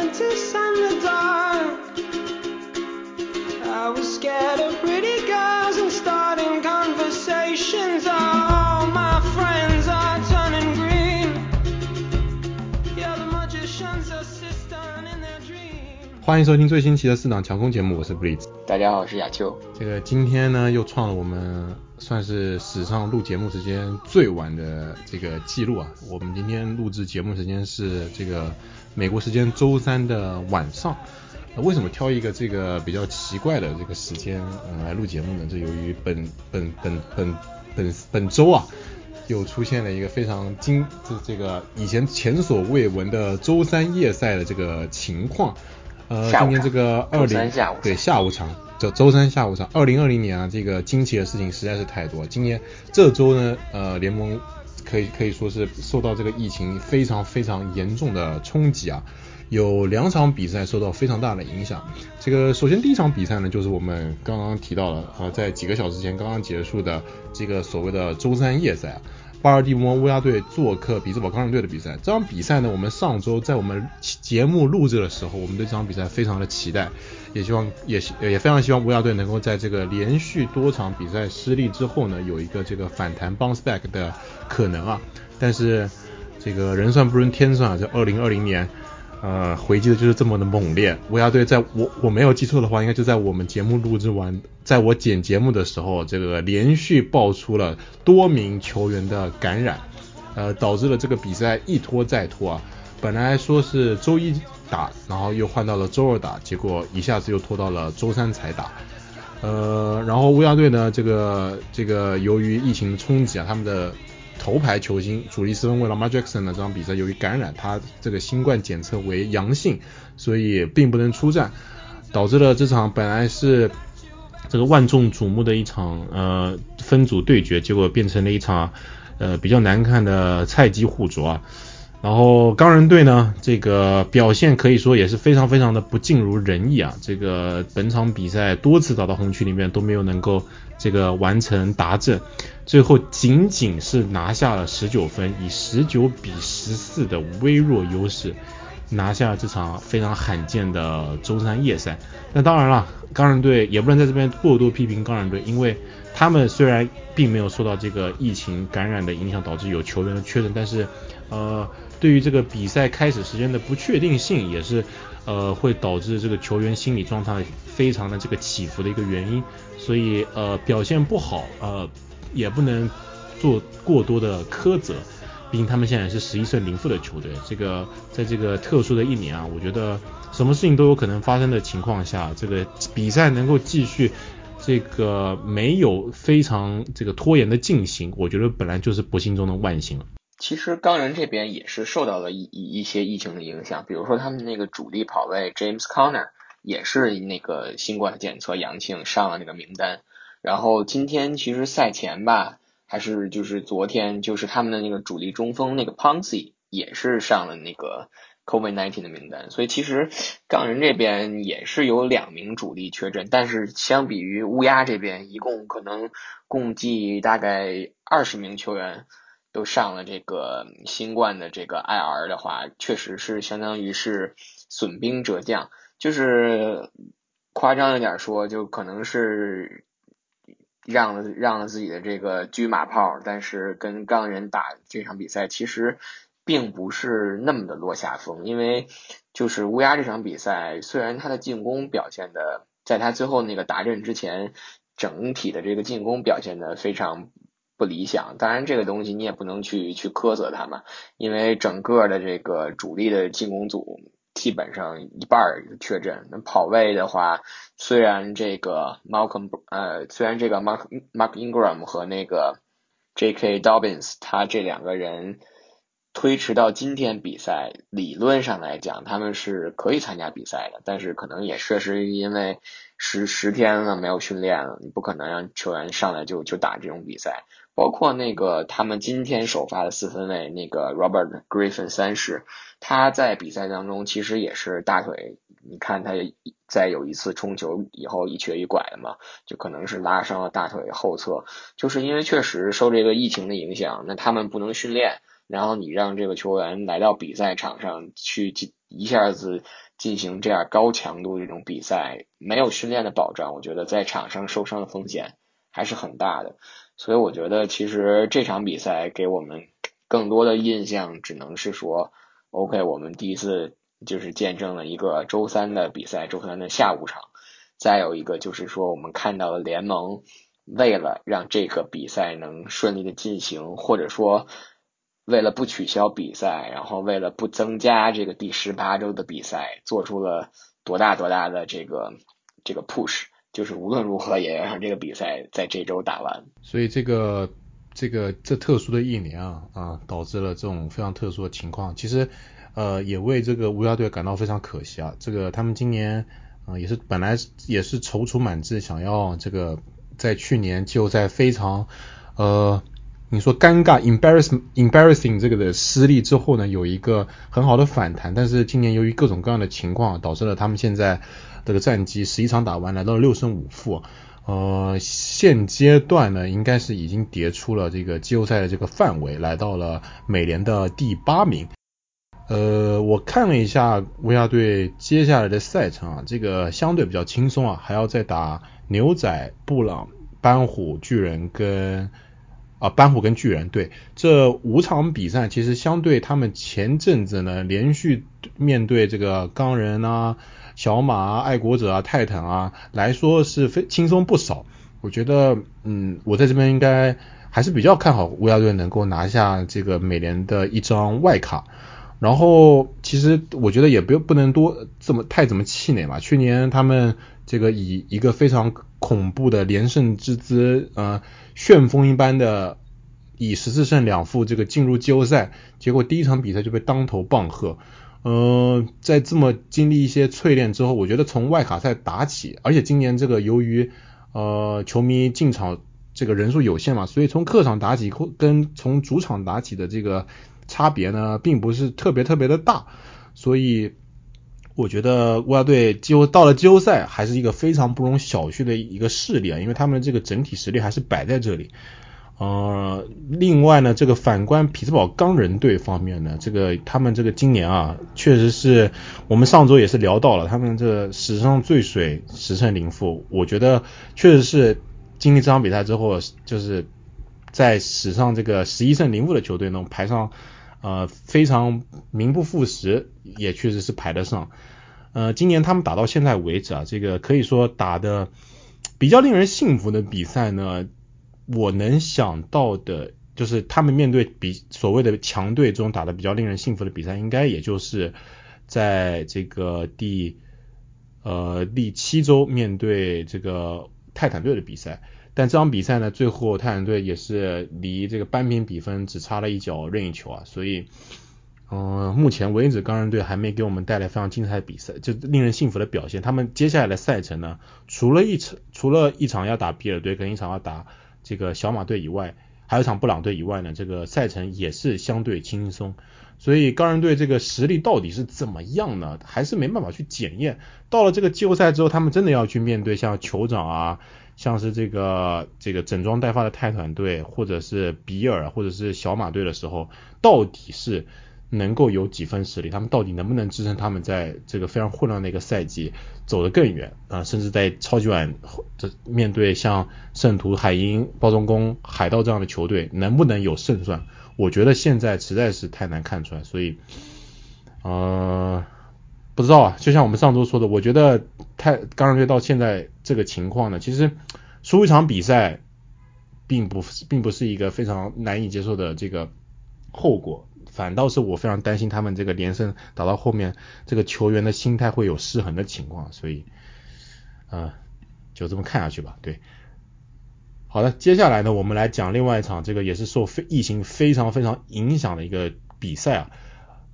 scientists and the dark. I was scared of pretty girls and starting conversations. All my friends are turning green. Yeah, the magician's assistant in their dreams. 欢迎收听最新期的四档强攻节目，我是 Blitz。大家好，我是亚秋。这个今天呢，又创了我们算是史上录节目时间最晚的这个记录啊。我们今天录制节目时间是这个美国时间周三的晚上。呃为什么挑一个这个比较奇怪的这个时间嗯来录节目呢？这由于本本本本本本周啊，又出现了一个非常惊这这个以前前所未闻的周三夜赛的这个情况。呃，今天这个二零对下午场，叫周三下午场，二零二零年啊，这个惊奇的事情实在是太多。今年这周呢，呃，联盟可以可以说是受到这个疫情非常非常严重的冲击啊，有两场比赛受到非常大的影响。这个首先第一场比赛呢，就是我们刚刚提到了，呃，在几个小时前刚刚结束的这个所谓的周三夜赛。巴尔的摩乌鸦队做客比兹堡钢人队的比赛，这场比赛呢，我们上周在我们节目录制的时候，我们对这场比赛非常的期待，也希望也也非常希望乌鸦队能够在这个连续多场比赛失利之后呢，有一个这个反弹 bounce back 的可能啊。但是这个人算不如天算啊，这二零二零年。呃，回击的就是这么的猛烈。乌鸦队在我我没有记错的话，应该就在我们节目录制完，在我剪节目的时候，这个连续爆出了多名球员的感染，呃，导致了这个比赛一拖再拖啊。本来说是周一打，然后又换到了周二打，结果一下子又拖到了周三才打。呃，然后乌鸦队呢，这个这个由于疫情冲击啊，他们的头牌球星主力四分卫 Lamar Jackson 呢，这场比赛由于感染，他这个新冠检测为阳性，所以并不能出战，导致了这场本来是这个万众瞩目的一场呃分组对决，结果变成了一场呃比较难看的菜鸡互啄啊。然后钢人队呢，这个表现可以说也是非常非常的不尽如人意啊。这个本场比赛多次打到红区里面都没有能够这个完成达阵，最后仅仅是拿下了十九分，以十九比十四的微弱优势拿下这场非常罕见的周三夜赛。那当然了，钢人队也不能在这边过多批评钢人队，因为他们虽然并没有受到这个疫情感染的影响，导致有球员的确诊，但是呃，对于这个比赛开始时间的不确定性，也是呃会导致这个球员心理状态非常的这个起伏的一个原因。所以呃表现不好呃也不能做过多的苛责，毕竟他们现在是十一胜零负的球队。这个在这个特殊的一年啊，我觉得什么事情都有可能发生的情况下，这个比赛能够继续。这个没有非常这个拖延的进行，我觉得本来就是不幸中的万幸了。其实钢人这边也是受到了一一一些疫情的影响，比如说他们那个主力跑位 James Conner 也是那个新冠检测阳性上了那个名单。然后今天其实赛前吧，还是就是昨天，就是他们的那个主力中锋那个 Ponzi 也是上了那个 COVID-19 的名单。所以其实钢人这边也是有两名主力确诊，但是相比于乌鸦这边，一共可能共计大概二十名球员。都上了这个新冠的这个 IR 的话，确实是相当于是损兵折将，就是夸张一点说，就可能是让了让了自己的这个车马炮，但是跟钢人打这场比赛，其实并不是那么的落下风，因为就是乌鸦这场比赛，虽然他的进攻表现的，在他最后那个达阵之前，整体的这个进攻表现的非常。不理想，当然这个东西你也不能去去苛责他们，因为整个的这个主力的进攻组基本上一半确诊。那跑位的话，虽然这个 Malcolm 呃，虽然这个 Mark Mark Ingram 和那个 J.K. Dobbins 他这两个人推迟到今天比赛，理论上来讲他们是可以参加比赛的，但是可能也确实因为十十天了没有训练了，你不可能让球员上来就就打这种比赛。包括那个他们今天首发的四分卫那个 Robert Griffin 三世，他在比赛当中其实也是大腿，你看他在有一次冲球以后一瘸一拐的嘛，就可能是拉伤了大腿后侧，就是因为确实受这个疫情的影响，那他们不能训练，然后你让这个球员来到比赛场上去进一下子进行这样高强度这种比赛，没有训练的保障，我觉得在场上受伤的风险还是很大的。所以我觉得其实这场比赛给我们更多的印象，只能是说，OK，我们第一次就是见证了一个周三的比赛，周三的下午场。再有一个就是说，我们看到了联盟为了让这个比赛能顺利的进行，或者说为了不取消比赛，然后为了不增加这个第十八周的比赛，做出了多大多大的这个这个 push，就是无论如何也要让这个比赛在这周打完。所以这个这个这特殊的一年啊啊，导致了这种非常特殊的情况。其实呃也为这个乌鸦队感到非常可惜啊，这个他们今年。啊，也是本来也是踌躇满志，想要这个在去年就在非常呃你说尴尬 embarrass embarrassing 这个的失利之后呢，有一个很好的反弹，但是今年由于各种各样的情况，导致了他们现在这个战绩十一场打完来到了六胜五负，呃现阶段呢应该是已经跌出了这个季后赛的这个范围，来到了美联的第八名。呃，我看了一下乌鸦队接下来的赛程啊，这个相对比较轻松啊，还要再打牛仔、布朗、班虎、巨人跟啊斑虎跟巨人，对，这五场比赛其实相对他们前阵子呢连续面对这个钢人啊、小马啊、爱国者啊、泰坦啊来说是非轻松不少。我觉得，嗯，我在这边应该还是比较看好乌鸦队能够拿下这个美联的一张外卡。然后其实我觉得也不不能多这么太怎么气馁嘛。去年他们这个以一个非常恐怖的连胜之姿，呃，旋风一般的以十四胜两负这个进入季后赛，结果第一场比赛就被当头棒喝。呃，在这么经历一些淬炼之后，我觉得从外卡赛打起，而且今年这个由于呃球迷进场这个人数有限嘛，所以从客场打起跟从主场打起的这个。差别呢，并不是特别特别的大，所以我觉得乌鸦队几乎到了季后赛还是一个非常不容小觑的一个势力啊，因为他们这个整体实力还是摆在这里。呃，另外呢，这个反观匹兹堡钢人队方面呢，这个他们这个今年啊，确实是我们上周也是聊到了，他们这史上最水十胜零负，我觉得确实是经历这场比赛之后，就是在史上这个十一胜零负的球队能排上。呃，非常名不副实，也确实是排得上。呃，今年他们打到现在为止啊，这个可以说打的比较令人信服的比赛呢，我能想到的，就是他们面对比所谓的强队中打的比较令人信服的比赛，应该也就是在这个第呃第七周面对这个泰坦队的比赛。但这场比赛呢，最后泰坦队也是离这个扳平比分只差了一脚任意球啊，所以，嗯，目前为止钢人队还没给我们带来非常精彩的比赛，就令人信服的表现。他们接下来的赛程呢，除了一场除了一场要打比尔队跟一场要打这个小马队以外，还有一场布朗队以外呢，这个赛程也是相对轻松。所以钢人队这个实力到底是怎么样呢？还是没办法去检验。到了这个季后赛之后，他们真的要去面对像酋长啊。像是这个这个整装待发的泰坦队，或者是比尔，或者是小马队的时候，到底是能够有几分实力？他们到底能不能支撑他们在这个非常混乱的一个赛季走得更远啊？甚至在超级碗这面对像圣徒、海鹰、包装工、海盗这样的球队，能不能有胜算？我觉得现在实在是太难看出来，所以，呃。不知道啊，就像我们上周说的，我觉得太钢人队到现在这个情况呢，其实输一场比赛，并不并不是一个非常难以接受的这个后果，反倒是我非常担心他们这个连胜打到后面，这个球员的心态会有失衡的情况，所以，呃，就这么看下去吧。对，好的，接下来呢，我们来讲另外一场这个也是受非疫情非常非常影响的一个比赛啊，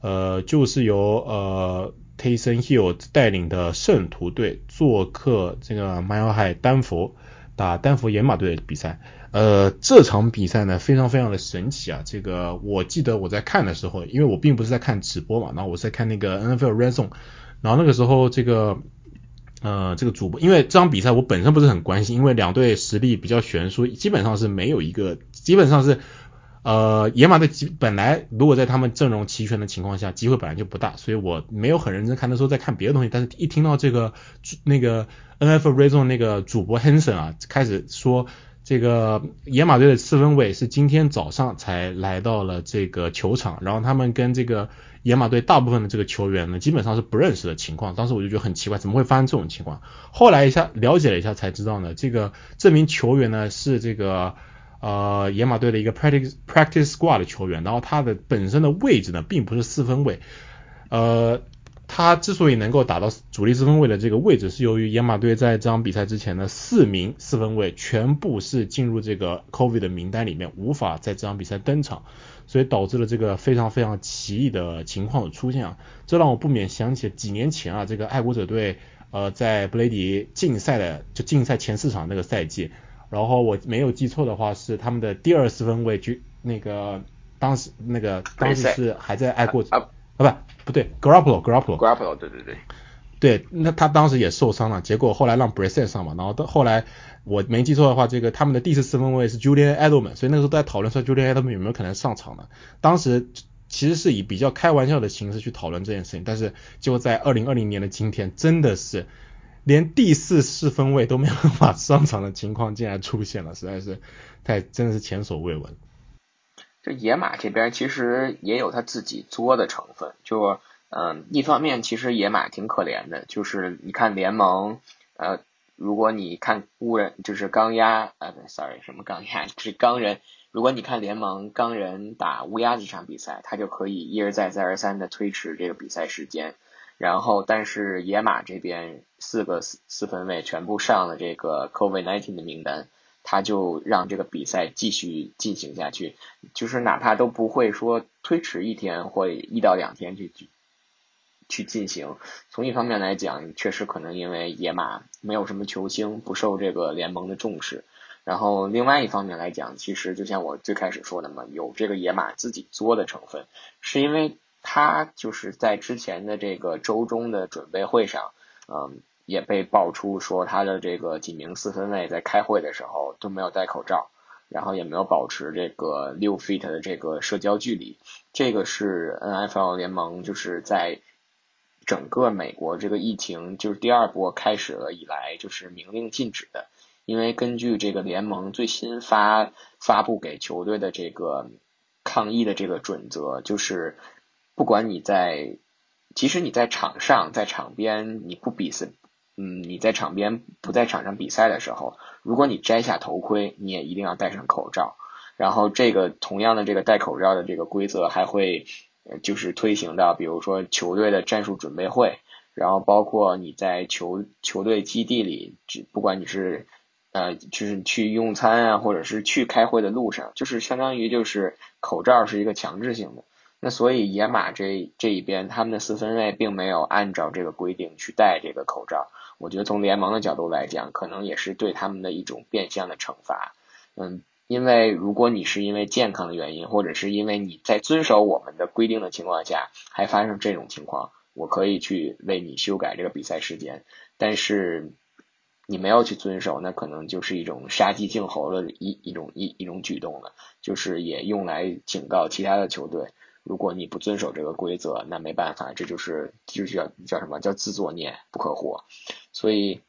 呃，就是由呃。Tayson Hill 带领的圣徒队做客这个迈尔海丹佛打丹佛野马队的比赛，呃，这场比赛呢非常非常的神奇啊！这个我记得我在看的时候，因为我并不是在看直播嘛，然后我在看那个 NFL Red Zone，然后那个时候这个呃这个主播，因为这场比赛我本身不是很关心，因为两队实力比较悬殊，基本上是没有一个，基本上是。呃，野马的本来如果在他们阵容齐全的情况下，机会本来就不大，所以我没有很认真看的时候在看别的东西，但是一听到这个那个 NFL Red Zone 那个主播 Hanson 啊开始说这个野马队的四分卫是今天早上才来到了这个球场，然后他们跟这个野马队大部分的这个球员呢基本上是不认识的情况，当时我就觉得很奇怪，怎么会发生这种情况？后来一下了解了一下才知道呢，这个这名球员呢是这个。呃，野马队的一个 practice practice squad 的球员，然后他的本身的位置呢，并不是四分卫。呃，他之所以能够打到主力四分卫的这个位置，是由于野马队在这场比赛之前的四名四分卫全部是进入这个 COVID 的名单里面，无法在这场比赛登场，所以导致了这个非常非常奇异的情况的出现啊。这让我不免想起几年前啊，这个爱国者队呃在布雷迪竞赛的就竞赛前四场那个赛季。然后我没有记错的话，是他们的第二四分卫就那个当时那个当时是还在爱国者啊不不对 Garoppolo Garoppolo Garoppolo 对对对对那他当时也受伤了，结果后来让 Brissett 上嘛，然后到后来我没记错的话，这个他们的第四四分卫是 Julian Edelman，所以那个时候都在讨论说 Julian Edelman 有没有可能上场呢？当时其实是以比较开玩笑的形式去讨论这件事情，但是就在二零二零年的今天，真的是。连第四四分位都没有办法上场的情况竟然出现了，实在是太真的是前所未闻。这野马这边其实也有他自己作的成分，就嗯，一方面其实野马挺可怜的，就是你看联盟呃，如果你看乌人就是钢压呃，sorry 什么钢鸭是钢人，如果你看联盟钢人打乌鸦这场比赛，他就可以一而再再而三的推迟这个比赛时间。然后，但是野马这边四个四四分卫全部上了这个 COVID-19 的名单，他就让这个比赛继续进行下去，就是哪怕都不会说推迟一天或一到两天去去进行。从一方面来讲，确实可能因为野马没有什么球星，不受这个联盟的重视。然后另外一方面来讲，其实就像我最开始说的嘛，有这个野马自己作的成分，是因为。他就是在之前的这个周中的准备会上，嗯，也被爆出说他的这个几名四分卫在开会的时候都没有戴口罩，然后也没有保持这个六 feet 的这个社交距离。这个是 NFL 联盟就是在整个美国这个疫情就是第二波开始了以来就是明令禁止的，因为根据这个联盟最新发发布给球队的这个抗疫的这个准则，就是。不管你在，即使你在场上，在场边，你不比赛，嗯，你在场边不在场上比赛的时候，如果你摘下头盔，你也一定要戴上口罩。然后这个同样的这个戴口罩的这个规则还会，就是推行到，比如说球队的战术准备会，然后包括你在球球队基地里，不管你是呃，就是去用餐啊，或者是去开会的路上，就是相当于就是口罩是一个强制性的。那所以野马这这一边，他们的四分卫并没有按照这个规定去戴这个口罩。我觉得从联盟的角度来讲，可能也是对他们的一种变相的惩罚。嗯，因为如果你是因为健康的原因，或者是因为你在遵守我们的规定的情况下，还发生这种情况，我可以去为你修改这个比赛时间。但是你没有去遵守，那可能就是一种杀鸡儆猴的一一种一一种举动了，就是也用来警告其他的球队。如果你不遵守这个规则，那没办法，这就是就是叫叫什么叫自作孽不可活。所以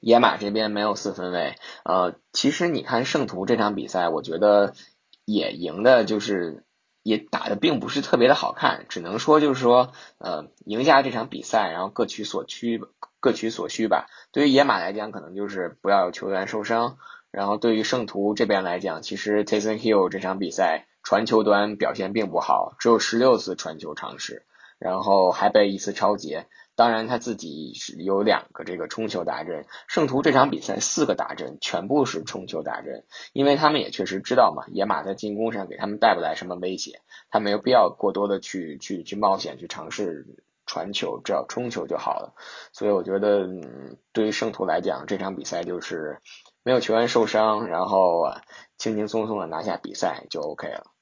野马这边没有四分卫，呃，其实你看圣徒这场比赛，我觉得也赢的，就是也打的并不是特别的好看，只能说就是说，呃，赢下这场比赛，然后各取所需，各取所需吧。对于野马来讲，可能就是不要有球员受伤，然后对于圣徒这边来讲，其实 Taysom Hill 这场比赛。传球端表现并不好，只有十六次传球尝试，然后还被一次超截。当然他自己是有两个这个冲球大阵，圣徒这场比赛四个大阵全部是冲球大阵，因为他们也确实知道嘛，野马在进攻上给他们带不来什么威胁，他没有必要过多的去去去冒险去尝试传球，只要冲球就好了。所以我觉得，嗯，对于圣徒来讲，这场比赛就是没有球员受伤，然后轻轻松松的拿下比赛就 OK 了。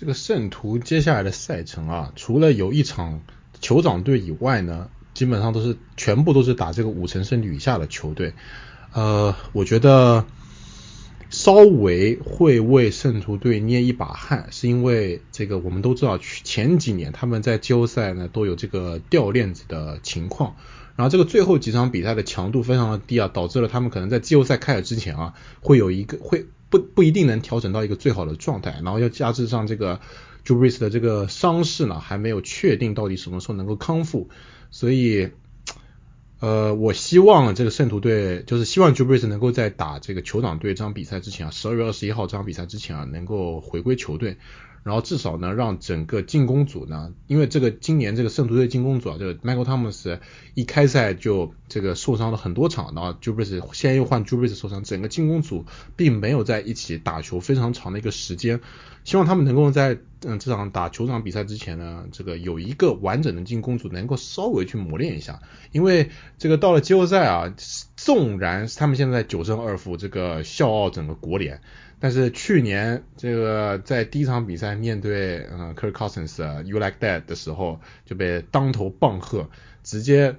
这个圣徒接下来的赛程啊，除了有一场酋长队以外呢，基本上都是全部都是打这个五成胜率以下的球队。呃，我觉得稍微会为圣徒队捏一把汗，是因为这个我们都知道，前几年他们在季后赛呢都有这个掉链子的情况，然后这个最后几场比赛的强度非常的低啊，导致了他们可能在季后赛开始之前啊，会有一个会不不一定能调整到一个最好的状态，然后要加之上这个 j u b r i s 的这个伤势呢，还没有确定到底什么时候能够康复，所以。呃，我希望这个圣徒队就是希望 j u b r i s 能够在打这个酋长队这场比赛之前啊，十二月二十一号这场比赛之前啊，能够回归球队，然后至少呢，让整个进攻组呢，因为这个今年这个圣徒队进攻组啊，这个 Michael Thomas 一开赛就这个受伤了很多场，然后 j u b r i s 现在又换 j u b r i s 受伤，整个进攻组并没有在一起打球非常长的一个时间。希望他们能够在嗯这场打球场比赛之前呢，这个有一个完整的进攻组能够稍微去磨练一下，因为这个到了季后赛啊，纵然他们现在九胜二负，这个笑傲整个国联，但是去年这个在第一场比赛面对嗯 Kirk Cousins You Like That 的时候就被当头棒喝，直接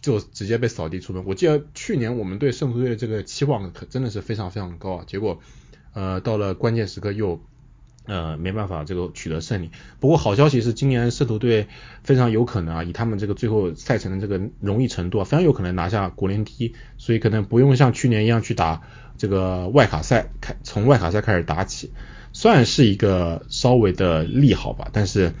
就直接被扫地出门。我记得去年我们对圣徒队的这个期望可真的是非常非常高啊，结果呃到了关键时刻又。呃，没办法，这个取得胜利。不过好消息是，今年圣徒队非常有可能啊，以他们这个最后赛程的这个容易程度啊，非常有可能拿下国联第一，所以可能不用像去年一样去打这个外卡赛，开从外卡赛开始打起，算是一个稍微的利好吧。但是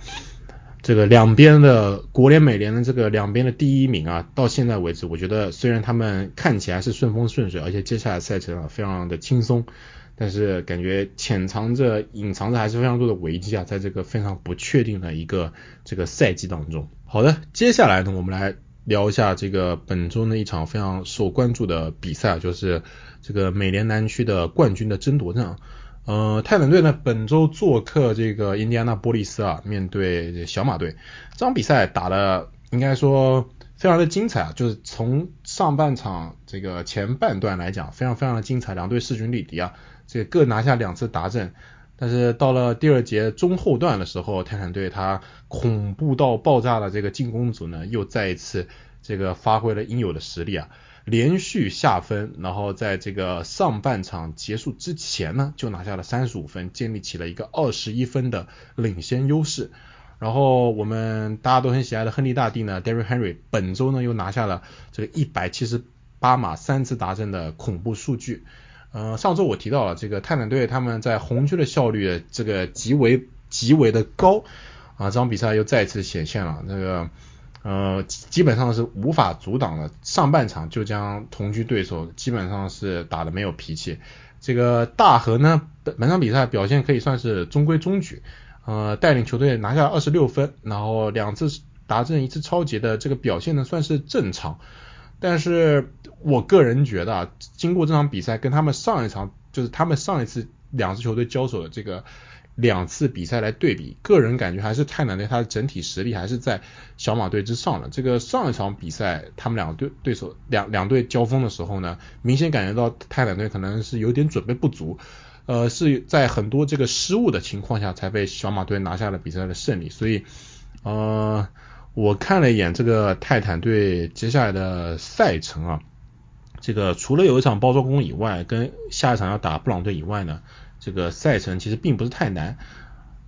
这个两边的国联、美联的这个两边的第一名啊，到现在为止，我觉得虽然他们看起来是顺风顺水，而且接下来赛程啊非常的轻松。但是感觉潜藏着、隐藏着还是非常多的危机啊，在这个非常不确定的一个这个赛季当中。好的，接下来呢，我们来聊一下这个本周的一场非常受关注的比赛，就是这个美联南区的冠军的争夺战。呃，泰坦队呢本周做客这个印第安纳波利斯啊，面对小马队，这场比赛打的应该说非常的精彩啊，就是从上半场这个前半段来讲，非常非常的精彩，两队势均力敌啊。这各拿下两次达阵，但是到了第二节中后段的时候，泰坦队他恐怖到爆炸的这个进攻组呢，又再一次这个发挥了应有的实力啊，连续下分，然后在这个上半场结束之前呢，就拿下了三十五分，建立起了一个二十一分的领先优势。然后我们大家都很喜爱的亨利大帝呢，Derry Henry 本周呢又拿下了这个一百七十八码三次达阵的恐怖数据。呃，上周我提到了这个泰坦队他们在红区的效率这个极为极为的高啊，这场比赛又再次显现了，这个呃基本上是无法阻挡的，上半场就将同区对手基本上是打的没有脾气。这个大和呢本本场比赛表现可以算是中规中矩，呃带领球队拿下二十六分，然后两次达阵一次超级的这个表现呢算是正常。但是我个人觉得啊，经过这场比赛跟他们上一场，就是他们上一次两支球队交手的这个两次比赛来对比，个人感觉还是泰坦队他的整体实力还是在小马队之上的。这个上一场比赛他们两个对对手两两队交锋的时候呢，明显感觉到泰坦队可能是有点准备不足，呃，是在很多这个失误的情况下才被小马队拿下了比赛的胜利，所以呃。我看了一眼这个泰坦队接下来的赛程啊，这个除了有一场包装工以外，跟下一场要打布朗队以外呢，这个赛程其实并不是太难。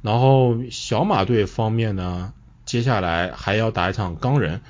然后小马队方面呢，接下来还要打一场钢人，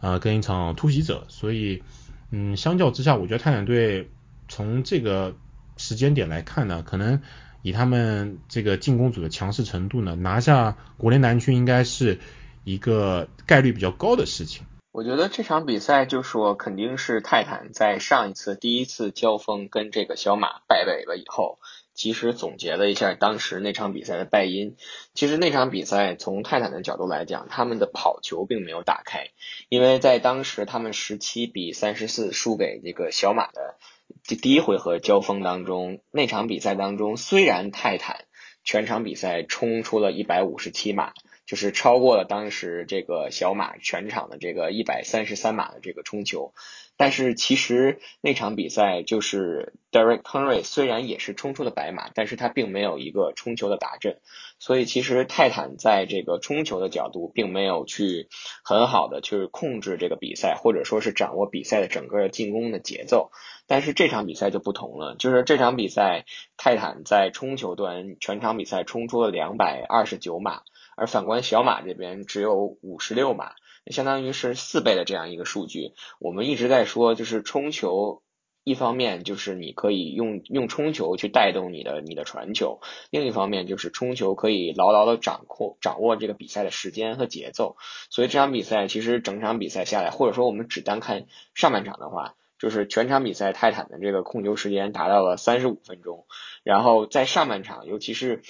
啊，跟一场突袭者，所以，嗯，相较之下，我觉得泰坦队从这个时间点来看呢，可能以他们这个进攻组的强势程度呢，拿下国联南区应该是。一个概率比较高的事情，我觉得这场比赛就说肯定是泰坦在上一次第一次交锋跟这个小马败北了以后，及时总结了一下当时那场比赛的败因。其实那场比赛从泰坦的角度来讲，他们的跑球并没有打开，因为在当时他们十七比三十四输给这个小马的第第一回合交锋当中，那场比赛当中虽然泰坦全场比赛冲出了一百五十七码。就是超过了当时这个小马全场的这个一百三十三码的这个冲球。但是其实那场比赛就是 Derek Henry 虽然也是冲出了白马，但是他并没有一个冲球的打阵，所以其实泰坦在这个冲球的角度并没有去很好的去控制这个比赛，或者说是掌握比赛的整个进攻的节奏。但是这场比赛就不同了，就是这场比赛泰坦在冲球端全场比赛冲出了两百二十九码，而反观小马这边只有五十六码。相当于是四倍的这样一个数据。我们一直在说，就是冲球，一方面就是你可以用用冲球去带动你的你的传球，另一方面就是冲球可以牢牢的掌控掌握这个比赛的时间和节奏。所以这场比赛其实整场比赛下来，或者说我们只单看上半场的话，就是全场比赛泰坦的这个控球时间达到了三十五分钟。然后在上半场，尤其是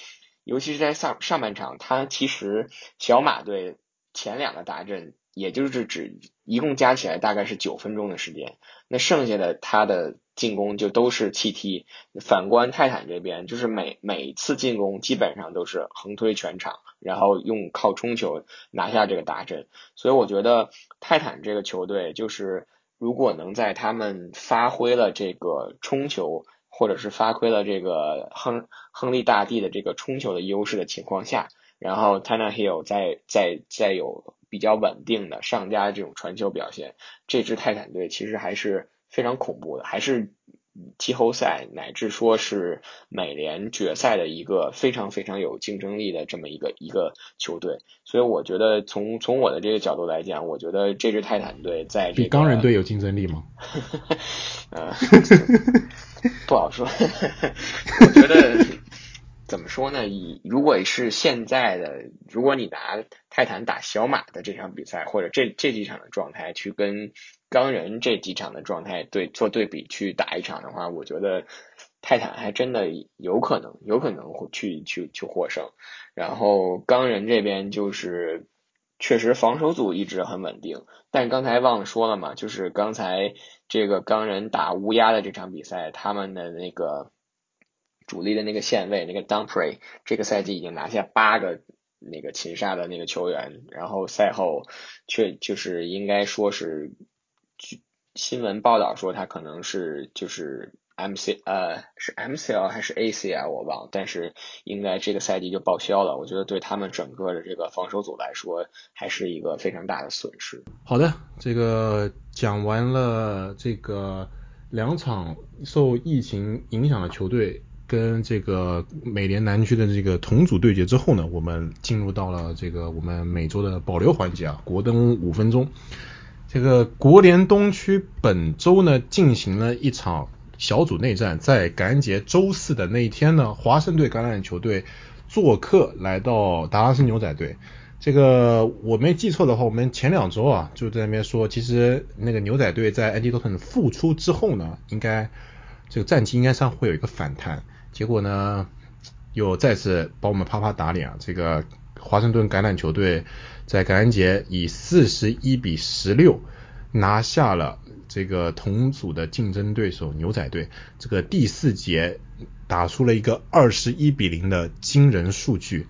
尤其是在上上半场，他其实小马队前两个达阵。也就是指一共加起来大概是九分钟的时间，那剩下的他的进攻就都是弃踢。反观泰坦这边，就是每每次进攻基本上都是横推全场，然后用靠冲球拿下这个大阵。所以我觉得泰坦这个球队，就是如果能在他们发挥了这个冲球，或者是发挥了这个亨亨利大帝的这个冲球的优势的情况下，然后 Tana Hill 再再再有。比较稳定的上家这种传球表现，这支泰坦队其实还是非常恐怖的，还是季后赛乃至说是美联决赛的一个非常非常有竞争力的这么一个一个球队。所以我觉得从从我的这个角度来讲，我觉得这支泰坦队在这比钢人队有竞争力吗？呃，不好说。我觉得。怎么说呢？以如果是现在的，如果你拿泰坦打小马的这场比赛，或者这这几场的状态去跟钢人这几场的状态对做对比去打一场的话，我觉得泰坦还真的有可能，有可能会去去去获胜。然后钢人这边就是确实防守组一直很稳定，但刚才忘了说了嘛，就是刚才这个钢人打乌鸦的这场比赛，他们的那个。主力的那个线位，那个 Dumprey，这个赛季已经拿下八个那个擒杀的那个球员，然后赛后却就是应该说是新闻报道说他可能是就是 MC 呃是 MCL 还是 ACL 我忘了，但是应该这个赛季就报销了。我觉得对他们整个的这个防守组来说还是一个非常大的损失。好的，这个讲完了这个两场受疫情影响的球队。跟这个美联南区的这个同组对决之后呢，我们进入到了这个我们每周的保留环节啊，国登五分钟。这个国联东区本周呢进行了一场小组内战，在感恩节周四的那一天呢，华盛顿橄榄球队做客来到达拉斯牛仔队。这个我没记错的话，我们前两周啊就在那边说，其实那个牛仔队在安迪多特复出之后呢，应该这个战绩应该上会有一个反弹。结果呢，又再次把我们啪啪打脸啊！这个华盛顿橄榄球队在感恩节以四十一比十六拿下了这个同组的竞争对手牛仔队。这个第四节打出了一个二十一比零的惊人数据。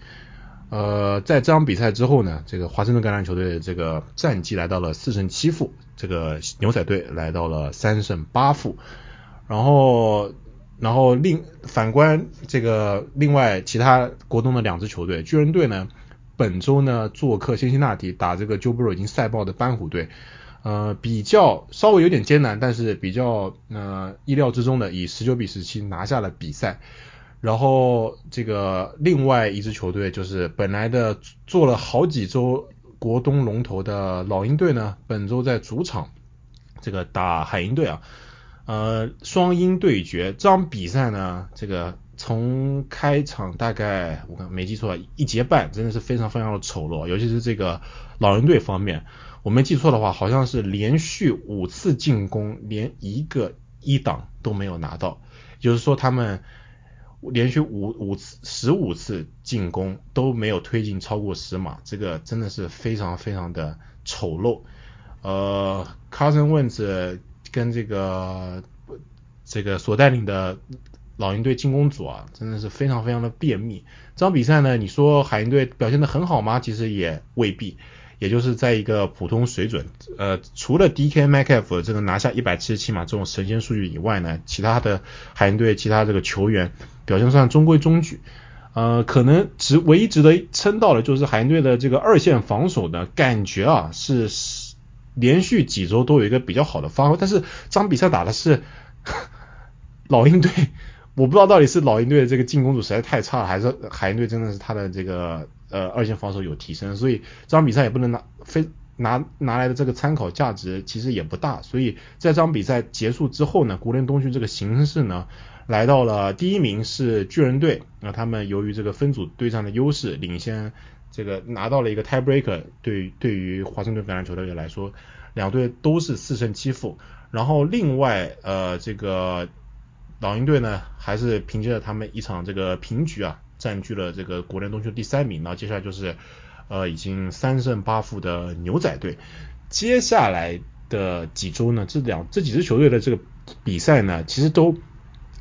呃，在这场比赛之后呢，这个华盛顿橄榄球队的这个战绩来到了四胜七负，这个牛仔队来到了三胜八负，然后。然后另反观这个另外其他国东的两支球队，巨人队呢，本周呢做客辛辛那提打这个 Joe Burrow 已经赛爆的斑虎队，呃比较稍微有点艰难，但是比较呃意料之中的以十九比十七拿下了比赛。然后这个另外一支球队就是本来的做了好几周国东龙头的老鹰队呢，本周在主场这个打海鹰队啊。呃，双鹰对决这场比赛呢，这个从开场大概我看没记错，一节半真的是非常非常的丑陋，尤其是这个老人队方面，我没记错的话，好像是连续五次进攻，连一个一档都没有拿到，就是说他们连续五五次十五次进攻都没有推进超过十码，这个真的是非常非常的丑陋。呃，Carson Wentz。跟这个这个所带领的老鹰队进攻组啊，真的是非常非常的便秘。这场比赛呢，你说海鹰队表现的很好吗？其实也未必，也就是在一个普通水准。呃，除了 DK m c a f 这个拿下一百七十七码这种神仙数据以外呢，其他的海鹰队其他这个球员表现算中规中矩。呃，可能值唯一值得称道的就是海鹰队的这个二线防守呢，感觉啊是连续几周都有一个比较好的发挥，但是这场比赛打的是 老鹰队，我不知道到底是老鹰队的这个进攻组实在太差了，还是海鹰队真的是他的这个呃二线防守有提升，所以这场比赛也不能拿非拿拿来的这个参考价值其实也不大，所以在这场比赛结束之后呢，国联东区这个形势呢。来到了第一名是巨人队，那他们由于这个分组对战的优势，领先这个拿到了一个 tiebreaker，对对于华盛顿橄榄球队来说，两队都是四胜七负。然后另外呃这个老鹰队呢，还是凭借着他们一场这个平局啊，占据了这个国联东区第三名。那接下来就是呃已经三胜八负的牛仔队。接下来的几周呢，这两这几支球队的这个比赛呢，其实都。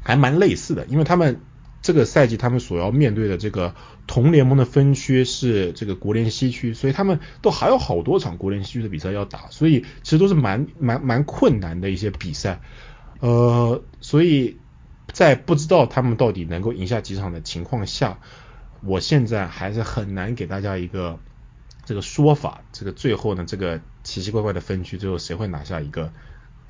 还蛮类似的，因为他们这个赛季他们所要面对的这个同联盟的分区是这个国联西区，所以他们都还有好多场国联西区的比赛要打，所以其实都是蛮蛮蛮困难的一些比赛。呃，所以在不知道他们到底能够赢下几场的情况下，我现在还是很难给大家一个这个说法。这个最后呢，这个奇奇怪怪的分区最后谁会拿下一个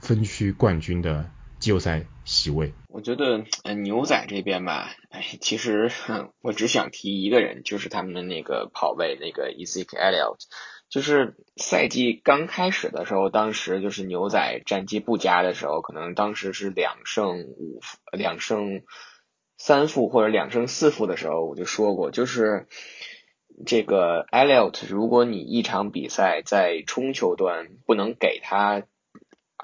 分区冠军的？季后赛席位，我觉得呃牛仔这边吧，哎，其实 我只想提一个人，就是他们的那个跑位那个 e z e k e l l i o t 就是赛季刚开始的时候，当时就是牛仔战绩不佳的时候，可能当时是两胜五负两胜三负或者两胜四负的时候，我就说过，就是这个 Elliott，如果你一场比赛在冲球端不能给他。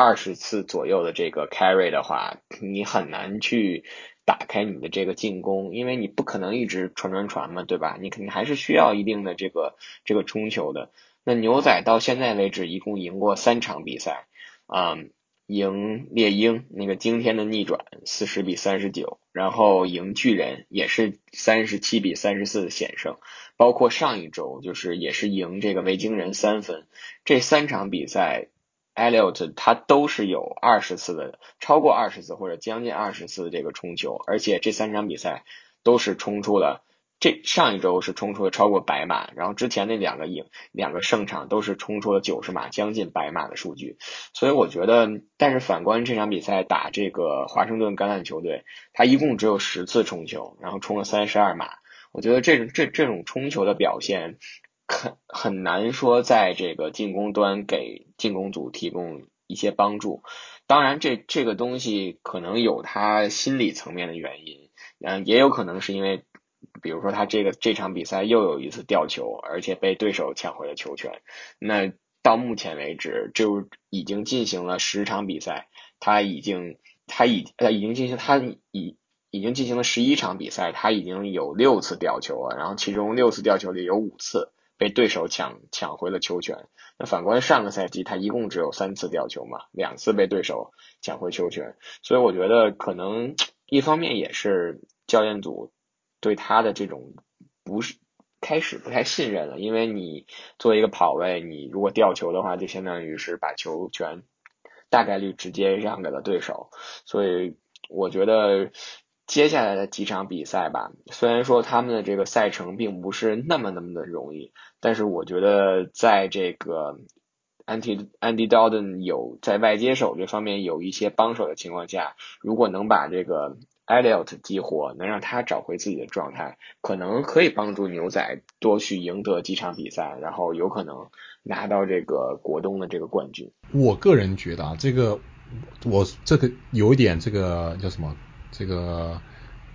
二十次左右的这个 carry 的话，你很难去打开你的这个进攻，因为你不可能一直传传传嘛，对吧？你肯定还是需要一定的这个这个冲球的。那牛仔到现在为止一共赢过三场比赛，嗯，赢猎鹰那个惊天的逆转四十比三十九，然后赢巨人也是三十七比三十四的险胜，包括上一周就是也是赢这个维京人三分，这三场比赛。Elliot 他都是有二十次的，超过二十次或者将近二十次的这个冲球，而且这三场比赛都是冲出了，这上一周是冲出了超过百码，然后之前那两个赢两个胜场都是冲出了九十码，将近百码的数据，所以我觉得，但是反观这场比赛打这个华盛顿橄榄球队，他一共只有十次冲球，然后冲了三十二码，我觉得这种这这种冲球的表现。很很难说在这个进攻端给进攻组提供一些帮助，当然这这个东西可能有他心理层面的原因，嗯，也有可能是因为，比如说他这个这场比赛又有一次吊球，而且被对手抢回了球权，那到目前为止就已经进行了十场比赛，他已经他已呃已经进行他已已经进行了十一场比赛，他已经有六次吊球了，然后其中六次吊球里有五次。被对手抢抢回了球权。那反观上个赛季，他一共只有三次吊球嘛，两次被对手抢回球权。所以我觉得可能一方面也是教练组对他的这种不是开始不太信任了，因为你作为一个跑位，你如果吊球的话，就相当于是把球权大概率直接让给了对手。所以我觉得。接下来的几场比赛吧，虽然说他们的这个赛程并不是那么那么的容易，但是我觉得在这个 Andy Andy Dalton 有在外接手这方面有一些帮手的情况下，如果能把这个 Elliot 激活，能让他找回自己的状态，可能可以帮助牛仔多去赢得几场比赛，然后有可能拿到这个国东的这个冠军。我个人觉得啊，这个我这个有一点这个叫什么？这个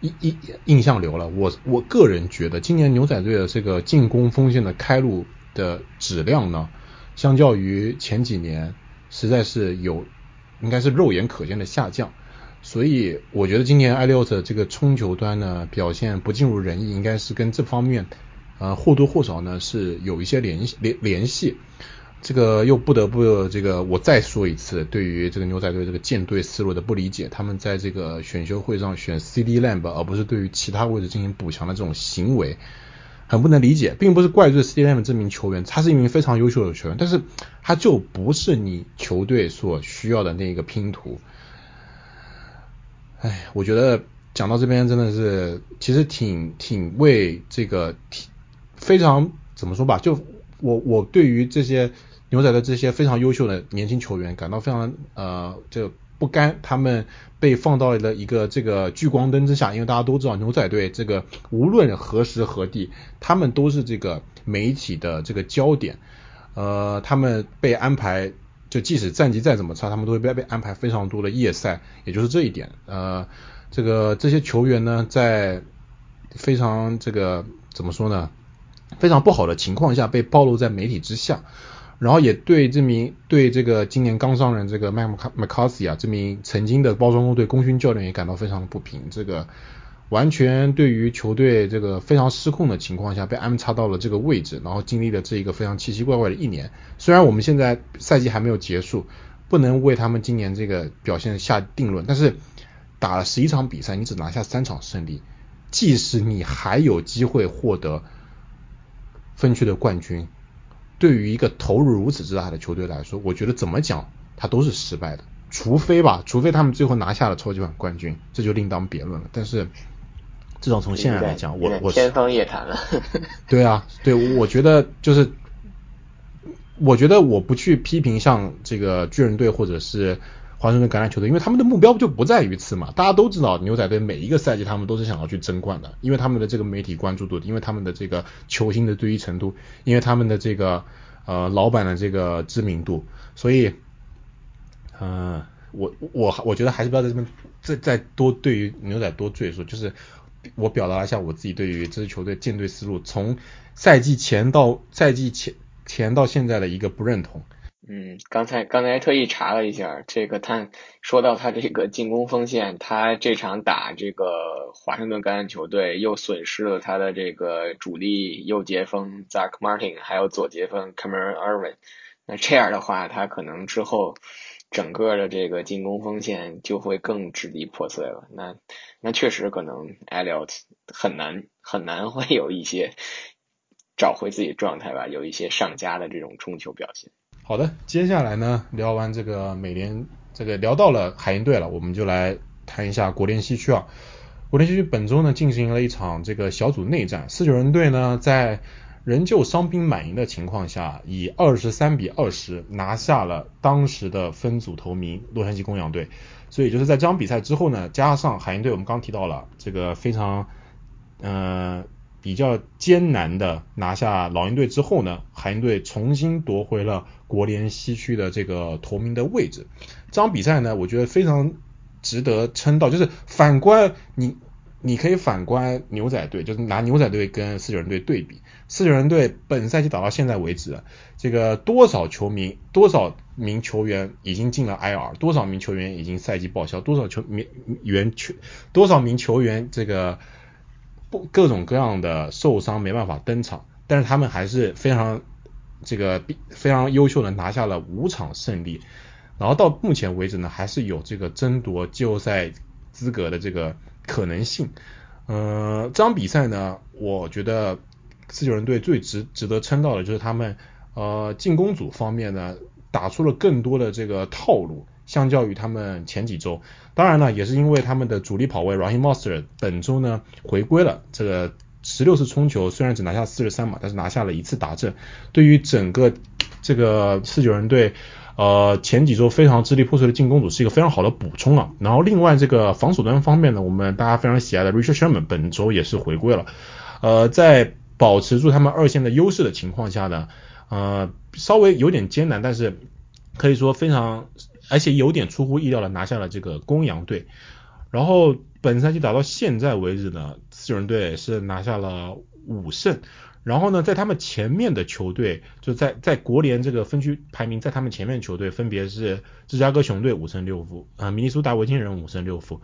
印印印象流了，我我个人觉得今年牛仔队的这个进攻锋线的开路的质量呢，相较于前几年实在是有应该是肉眼可见的下降，所以我觉得今年艾利奥特这个冲球端呢表现不尽如人意，应该是跟这方面呃或多或少呢是有一些联系联联系。这个又不得不这个我再说一次，对于这个牛仔队这个建队思路的不理解，他们在这个选秀会上选 CD Lamb 而不是对于其他位置进行补强的这种行为，很不能理解，并不是怪罪 CD Lamb 这名球员，他是一名非常优秀的球员，但是他就不是你球队所需要的那一个拼图。哎，我觉得讲到这边真的是，其实挺挺为这个挺非常怎么说吧，就我我对于这些牛仔的这些非常优秀的年轻球员感到非常呃这不甘，他们被放到了一个这个聚光灯之下，因为大家都知道牛仔队这个无论何时何地，他们都是这个媒体的这个焦点，呃，他们被安排。就即使战绩再怎么差，他们都会被被安排非常多的夜赛，也就是这一点。呃，这个这些球员呢，在非常这个怎么说呢，非常不好的情况下被暴露在媒体之下，然后也对这名对这个今年刚上任这个麦克麦卡斯啊这名曾经的包装工队功勋教练也感到非常的不平。这个。完全对于球队这个非常失控的情况下被安插到了这个位置，然后经历了这一个非常奇奇怪怪的一年。虽然我们现在赛季还没有结束，不能为他们今年这个表现下定论，但是打了十一场比赛，你只拿下三场胜利，即使你还有机会获得分区的冠军，对于一个投入如此之大的球队来说，我觉得怎么讲他都是失败的。除非吧，除非他们最后拿下了超级碗冠军，这就另当别论了。但是。至少从现在来讲，我我天方夜谭了。对啊，对，我觉得就是，我觉得我不去批评像这个巨人队或者是华盛顿橄榄球队，因为他们的目标就不在于此嘛。大家都知道，牛仔队每一个赛季他们都是想要去争冠的，因为他们的这个媒体关注度，因为他们的这个球星的对于程度，因为他们的这个呃老板的这个知名度，所以，嗯，我我我觉得还是不要在这边再再多对于牛仔多赘述，就是。我表达一下我自己对于这支球队建队思路，从赛季前到赛季前前到现在的一个不认同。嗯，刚才刚才特意查了一下，这个他说到他这个进攻锋线，他这场打这个华盛顿橄榄球队又损失了他的这个主力右截锋 Zach Martin，还有左截锋 Cameron Irvin。那这样的话，他可能之后。整个的这个进攻锋线就会更支离破碎了。那那确实可能 Elliot 很难很难会有一些找回自己状态吧，有一些上佳的这种冲球表现。好的，接下来呢，聊完这个美联，这个聊到了海鹰队了，我们就来谈一下国联西区啊。国联西区本周呢进行了一场这个小组内战，四九人队呢在。仍旧伤兵满营的情况下，以二十三比二十拿下了当时的分组头名洛杉矶公羊队。所以就是在这场比赛之后呢，加上海鹰队，我们刚提到了这个非常呃比较艰难的拿下老鹰队之后呢，海鹰队重新夺回了国联西区的这个头名的位置。这场比赛呢，我觉得非常值得称道，就是反观你。你可以反观牛仔队，就是拿牛仔队跟四九人队对比，四九人队本赛季打到现在为止，这个多少球迷、多少名球员已经进了 IR，多少名球员已经赛季报销，多少球名员球，多少名球员这个不各种各样的受伤没办法登场，但是他们还是非常这个非常优秀的拿下了五场胜利，然后到目前为止呢，还是有这个争夺季后赛资格的这个。可能性，呃，这场比赛呢，我觉得四九人队最值值得称道的就是他们，呃，进攻组方面呢，打出了更多的这个套路，相较于他们前几周。当然呢，也是因为他们的主力跑位 Raheem Monster 本周呢回归了，这个十六次冲球虽然只拿下四十三码，但是拿下了一次达阵，对于整个这个四九人队。呃，前几周非常支离破碎的进攻组是一个非常好的补充啊。然后另外这个防守端方面呢，我们大家非常喜爱的 Richard Sherman 本周也是回归了。呃，在保持住他们二线的优势的情况下呢，呃，稍微有点艰难，但是可以说非常，而且有点出乎意料的拿下了这个公羊队。然后本赛季打到现在为止呢，四人队是拿下了五胜。然后呢，在他们前面的球队，就在在国联这个分区排名，在他们前面球队分别是芝加哥熊队五胜六负，啊，明尼苏达维京人五胜六负，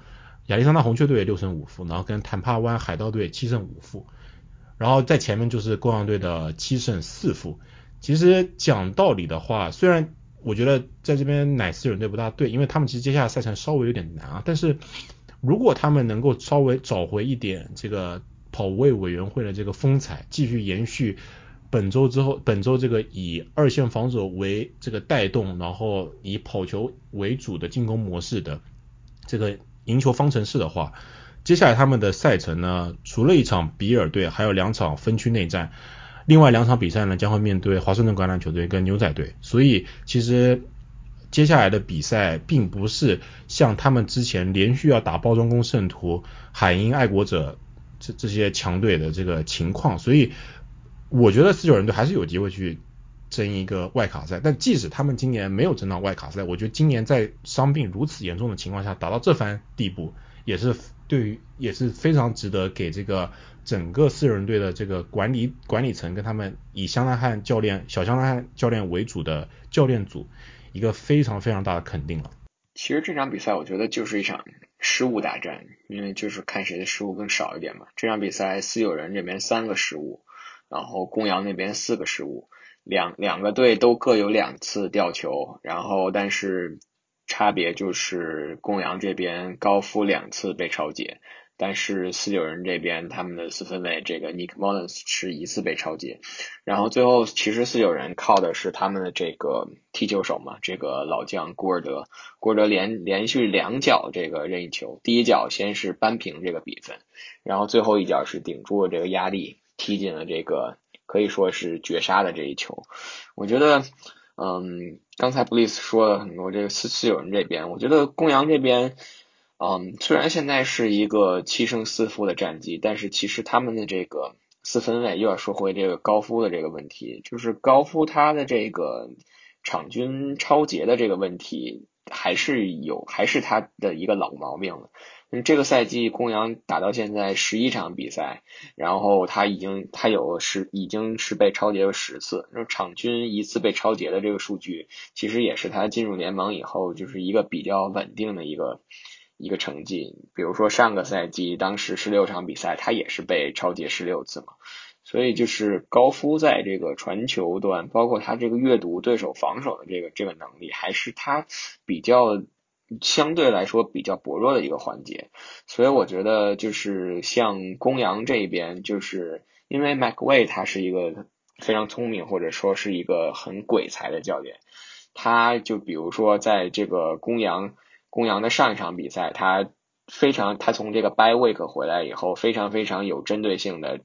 亚利桑那红雀队六胜五负，然后跟坦帕湾海盗队七胜五负，然后在前面就是公羊队的七胜四负，其实讲道理的话，虽然我觉得在这边奶斯人队不大对，因为他们其实接下来赛程稍微有点难啊，但是如果他们能够稍微找回一点这个跑位委员会的这个风采，继续延续本周之后，本周这个以二线防守为这个带动，然后以跑球为主的进攻模式的这个赢球方程式的话，接下来他们的赛程呢，除了一场比尔队，还有两场分区内战。另外两场比赛呢，将会面对华盛顿橄榄球队跟牛仔队，所以其实接下来的比赛并不是像他们之前连续要打包装工圣徒、海鹰、爱国者这这些强队的这个情况，所以我觉得四九人队还是有机会去争一个外卡赛。但即使他们今年没有争到外卡赛，我觉得今年在伤病如此严重的情况下打到这番地步，也是对于也是非常值得给这个。整个四人队的这个管理管理层跟他们以香兰汉教练、小香兰汉教练为主的教练组，一个非常非常大的肯定了。其实这场比赛我觉得就是一场失误大战，因为就是看谁的失误更少一点嘛。这场比赛四九人这边三个失误，然后公羊那边四个失误，两两个队都各有两次吊球，然后但是差别就是公羊这边高夫两次被超解。但是四九人这边他们的四分卫这个 Nick Mullins 是一次被超截，然后最后其实四九人靠的是他们的这个踢球手嘛，这个老将古尔德，古尔德连连续两脚这个任意球，第一脚先是扳平这个比分，然后最后一脚是顶住了这个压力，踢进了这个可以说是绝杀的这一球。我觉得，嗯，刚才布里斯说了很多这个四四九人这边，我觉得公羊这边。嗯，虽然现在是一个七胜四负的战绩，但是其实他们的这个四分卫又要说回这个高夫的这个问题，就是高夫他的这个场均超节的这个问题还是有，还是他的一个老毛病了。这个赛季公羊打到现在十一场比赛，然后他已经他有十已经是被超节了十次，那场均一次被超节的这个数据，其实也是他进入联盟以后就是一个比较稳定的一个。一个成绩，比如说上个赛季，当时十六场比赛，他也是被超节十六次嘛，所以就是高夫在这个传球端，包括他这个阅读对手防守的这个这个能力，还是他比较相对来说比较薄弱的一个环节，所以我觉得就是像公羊这边，就是因为 mcv 他是一个非常聪明或者说是一个很鬼才的教练，他就比如说在这个公羊。公羊的上一场比赛，他非常，他从这个 by week 回来以后，非常非常有针对性的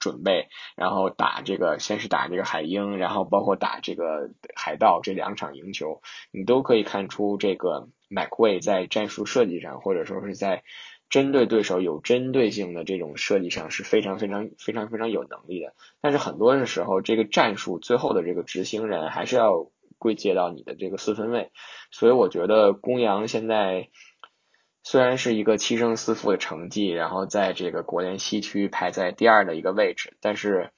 准备，然后打这个，先是打这个海鹰，然后包括打这个海盗这两场赢球，你都可以看出这个 McWay 在战术设计上，或者说是在针对对手有针对性的这种设计上是非常非常非常非常有能力的。但是很多的时候，这个战术最后的这个执行人还是要。归结到你的这个四分位，所以我觉得公羊现在虽然是一个七胜四负的成绩，然后在这个国联西区排在第二的一个位置，但是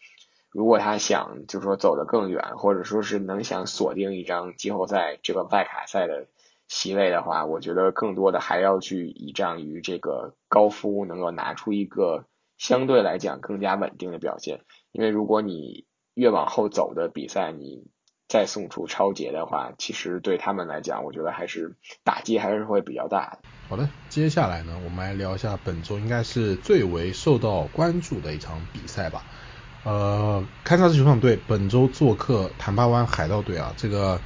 如果他想就是说走得更远，或者说是能想锁定一张季后赛这个外卡赛的席位的话，我觉得更多的还要去倚仗于这个高夫能够拿出一个相对来讲更加稳定的表现，因为如果你越往后走的比赛，你再送出超节的话，其实对他们来讲，我觉得还是打击还是会比较大的。好的，接下来呢，我们来聊一下本周应该是最为受到关注的一场比赛吧。呃，堪萨斯球场队本周做客坦帕湾海盗队啊，这个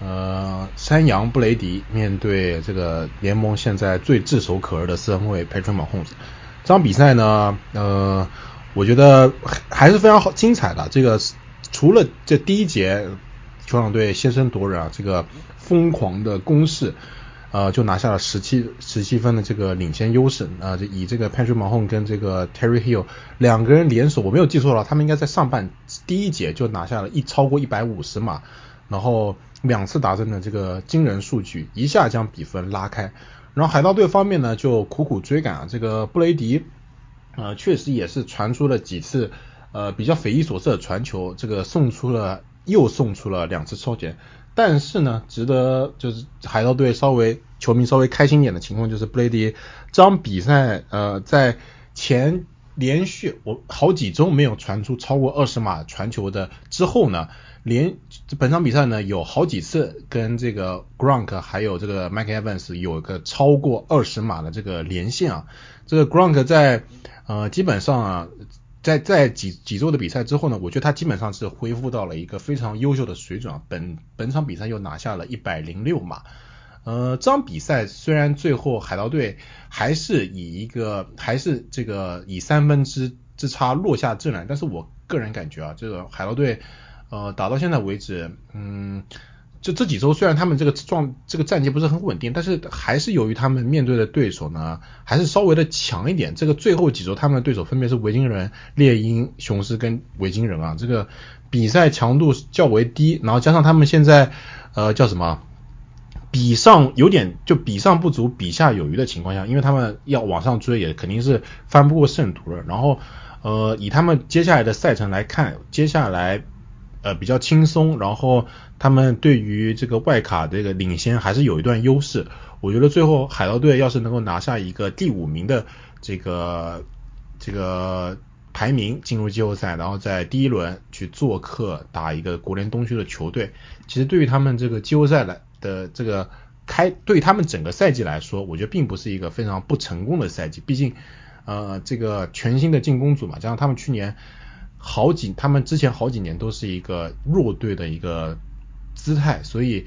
呃山羊布雷迪面对这个联盟现在最炙手可热的四分卫 Patrick Mahomes，这场比赛呢，呃，我觉得还是非常好精彩的。这个除了这第一节。球场队先声夺人啊，这个疯狂的攻势，呃，就拿下了十七十七分的这个领先优势啊，就以这个 Patrick Mahomes 跟这个 Terry Hill 两个人联手，我没有记错了，他们应该在上半第一节就拿下了一超过一百五十码，然后两次达阵的这个惊人数据，一下将比分拉开。然后海盗队方面呢，就苦苦追赶啊，这个布雷迪，呃，确实也是传出了几次呃比较匪夷所思的传球，这个送出了。又送出了两次超前，但是呢，值得就是海盗队稍微球迷稍微开心点的情况就是布雷迪这场比赛呃在前连续我好几周没有传出超过二十码传球的之后呢，连本场比赛呢有好几次跟这个 Gronk 还有这个 Mike Evans 有个超过二十码的这个连线啊，这个 Gronk 在呃基本上啊。在在几几周的比赛之后呢，我觉得他基本上是恢复到了一个非常优秀的水准啊。本本场比赛又拿下了一百零六码，呃，这场比赛虽然最后海盗队还是以一个还是这个以三分之之差落下阵来，但是我个人感觉啊，这个海盗队呃打到现在为止，嗯。就这几周，虽然他们这个状这个战绩不是很稳定，但是还是由于他们面对的对手呢，还是稍微的强一点。这个最后几周他们的对手分别是维京人、猎鹰、雄狮跟维京人啊，这个比赛强度较为低，然后加上他们现在呃叫什么，比上有点就比上不足，比下有余的情况下，因为他们要往上追也肯定是翻不过圣徒了。然后呃以他们接下来的赛程来看，接下来。呃，比较轻松，然后他们对于这个外卡这个领先还是有一段优势。我觉得最后海盗队要是能够拿下一个第五名的这个这个排名进入季后赛，然后在第一轮去做客打一个国联东区的球队，其实对于他们这个季后赛来的这个开，对他们整个赛季来说，我觉得并不是一个非常不成功的赛季。毕竟呃，这个全新的进攻组嘛，加上他们去年。好几，他们之前好几年都是一个弱队的一个姿态，所以，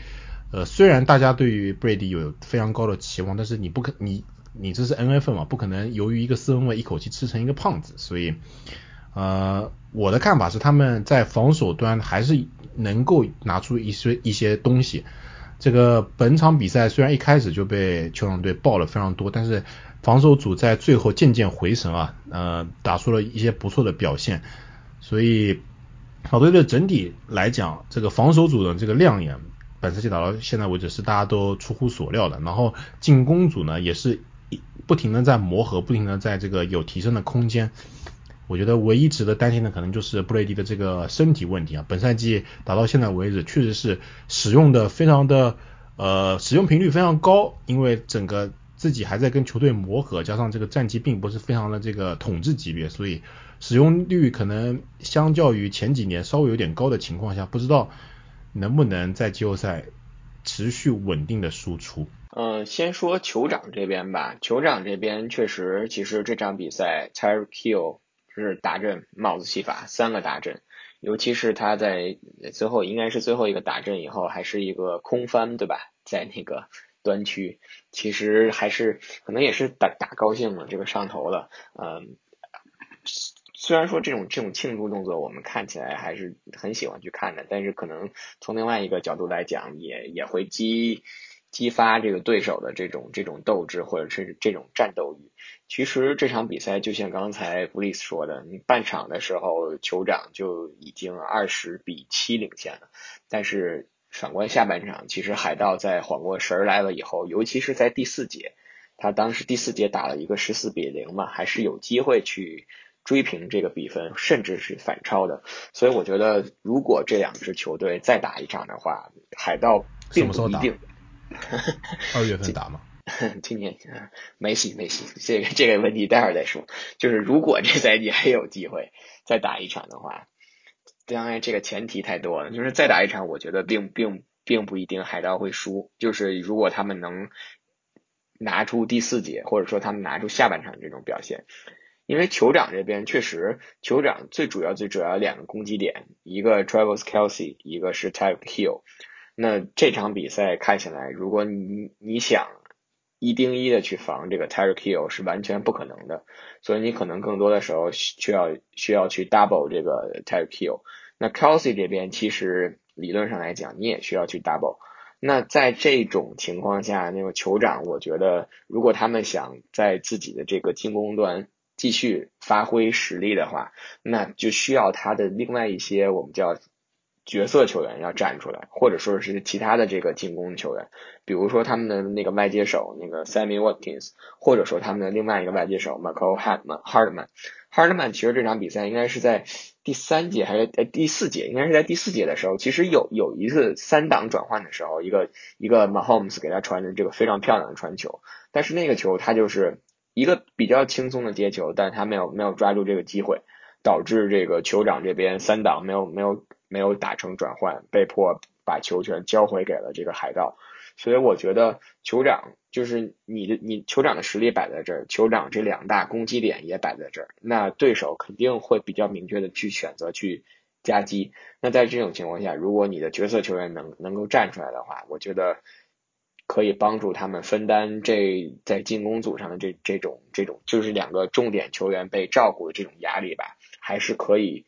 呃，虽然大家对于 Brady 有非常高的期望，但是你不可，你你这是 N F 嘛，不可能由于一个四分卫一口气吃成一个胖子，所以，呃，我的看法是他们在防守端还是能够拿出一些一些东西。这个本场比赛虽然一开始就被酋长队爆了非常多，但是防守组在最后渐渐回神啊，呃，打出了一些不错的表现。所以，好队的整体来讲，这个防守组的这个亮眼，本赛季打到现在为止是大家都出乎所料的。然后进攻组呢，也是不停的在磨合，不停的在这个有提升的空间。我觉得唯一值得担心的可能就是布雷迪的这个身体问题啊。本赛季打到现在为止，确实是使用的非常的呃使用频率非常高，因为整个自己还在跟球队磨合，加上这个战绩并不是非常的这个统治级别，所以。使用率可能相较于前几年稍微有点高的情况下，不知道能不能在季后赛持续稳定的输出。嗯，先说酋长这边吧，酋长这边确实，其实这场比赛 Tyreek Hill 是打阵帽子戏法，三个打阵，尤其是他在最后应该是最后一个打阵以后，还是一个空翻，对吧？在那个端区，其实还是可能也是打打高兴了，这个上头了，嗯。虽然说这种这种庆祝动作我们看起来还是很喜欢去看的，但是可能从另外一个角度来讲，也也会激激发这个对手的这种这种斗志或者是这种战斗欲。其实这场比赛就像刚才布里斯说的，你半场的时候酋长就已经二十比七领先了，但是反观下半场，其实海盗在缓过神儿来了以后，尤其是在第四节，他当时第四节打了一个十四比零嘛，还是有机会去。追平这个比分，甚至是反超的，所以我觉得，如果这两支球队再打一场的话，海盗并不一定。二月份打吗？今年没戏没戏，这个这个问题待会儿再说。就是如果这赛季还有机会再打一场的话，当然这个前提太多了。就是再打一场，我觉得并并并不一定海盗会输。就是如果他们能拿出第四节，或者说他们拿出下半场这种表现。因为酋长这边确实，酋长最主要最主要两个攻击点，一个 Travis Kelsey，一个是 type kill。那这场比赛看起来，如果你你想一盯一的去防这个 type kill 是完全不可能的，所以你可能更多的时候需要需要去 double 这个 type kill。那 Kelsey 这边其实理论上来讲，你也需要去 double。那在这种情况下，那个酋长，我觉得如果他们想在自己的这个进攻端，继续发挥实力的话，那就需要他的另外一些我们叫角色球员要站出来，或者说是其他的这个进攻球员，比如说他们的那个外接手那个 Sammy Watkins，或者说他们的另外一个外接手 Michael Hartman。Hartman，Hartman 其实这场比赛应该是在第三节还是在第四节，应该是在第四节的时候，其实有有一次三档转换的时候，一个一个 Mahomes 给他传的这个非常漂亮的传球，但是那个球他就是。一个比较轻松的接球，但他没有没有抓住这个机会，导致这个酋长这边三档没有没有没有打成转换，被迫把球权交回给了这个海盗。所以我觉得酋长就是你的，你酋长的实力摆在这儿，酋长这两大攻击点也摆在这儿，那对手肯定会比较明确的去选择去夹击。那在这种情况下，如果你的角色球员能能够站出来的话，我觉得可以帮助他们分担这在进攻组上的这这种这种就是两个重点球员被照顾的这种压力吧，还是可以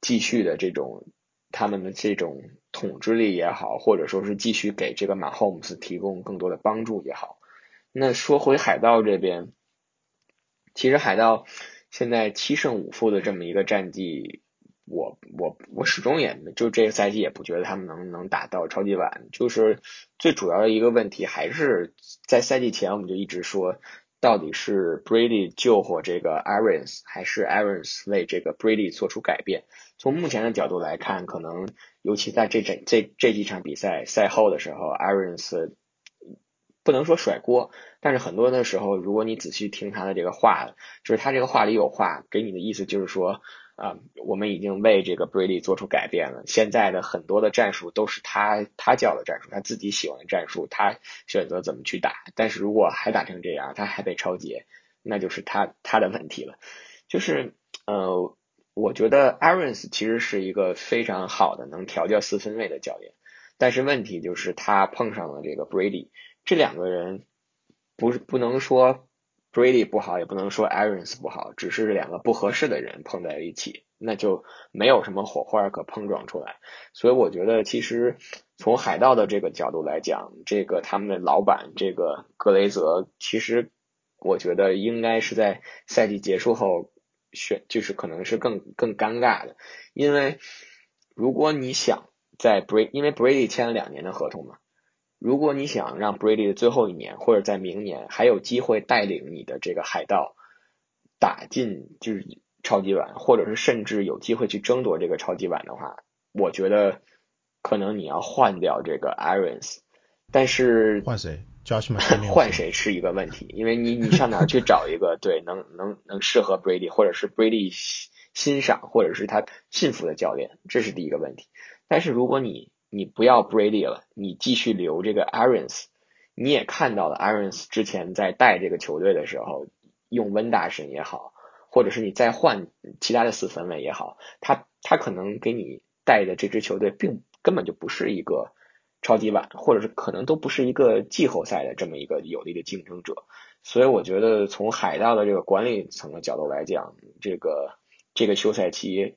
继续的这种他们的这种。统治力也好，或者说是继续给这个马霍姆斯提供更多的帮助也好。那说回海盗这边，其实海盗现在七胜五负的这么一个战绩，我我我始终也就这个赛季也不觉得他们能能打到超级碗。就是最主要的一个问题还是在赛季前我们就一直说。到底是 Brady 救活这个 Arians，还是 Arians 为这个 Brady 做出改变？从目前的角度来看，可能尤其在这这这这几场比赛赛后的时候，Arians 不能说甩锅，但是很多的时候，如果你仔细听他的这个话，就是他这个话里有话，给你的意思就是说。啊，我们已经为这个 Brady 做出改变了。现在的很多的战术都是他他教的战术，他自己喜欢的战术，他选择怎么去打。但是如果还打成这样，他还被超节，那就是他他的问题了。就是呃，我觉得 Arians 其实是一个非常好的能调教四分卫的教练，但是问题就是他碰上了这个 Brady，这两个人不是不能说。Brady 不好，也不能说 Arians 不好，只是两个不合适的人碰在一起，那就没有什么火花可碰撞出来。所以我觉得，其实从海盗的这个角度来讲，这个他们的老板这个格雷泽，其实我觉得应该是在赛季结束后选，就是可能是更更尴尬的，因为如果你想在 Brady，因为 Brady 签了两年的合同嘛。如果你想让 Brady 的最后一年，或者在明年还有机会带领你的这个海盗打进就是超级碗，或者是甚至有机会去争夺这个超级碗的话，我觉得可能你要换掉这个 Arians，但是换谁？换谁是一个问题，因为你你上哪去找一个 对能能能适合 Brady，或者是 Brady 欣赏或者是他信服的教练，这是第一个问题。但是如果你你不要 Brady 了，你继续留这个 Arians。你也看到了 Arians 之前在带这个球队的时候，用温大神也好，或者是你再换其他的四分卫也好，他他可能给你带的这支球队并根本就不是一个超级碗，或者是可能都不是一个季后赛的这么一个有力的竞争者。所以我觉得从海盗的这个管理层的角度来讲，这个这个休赛期。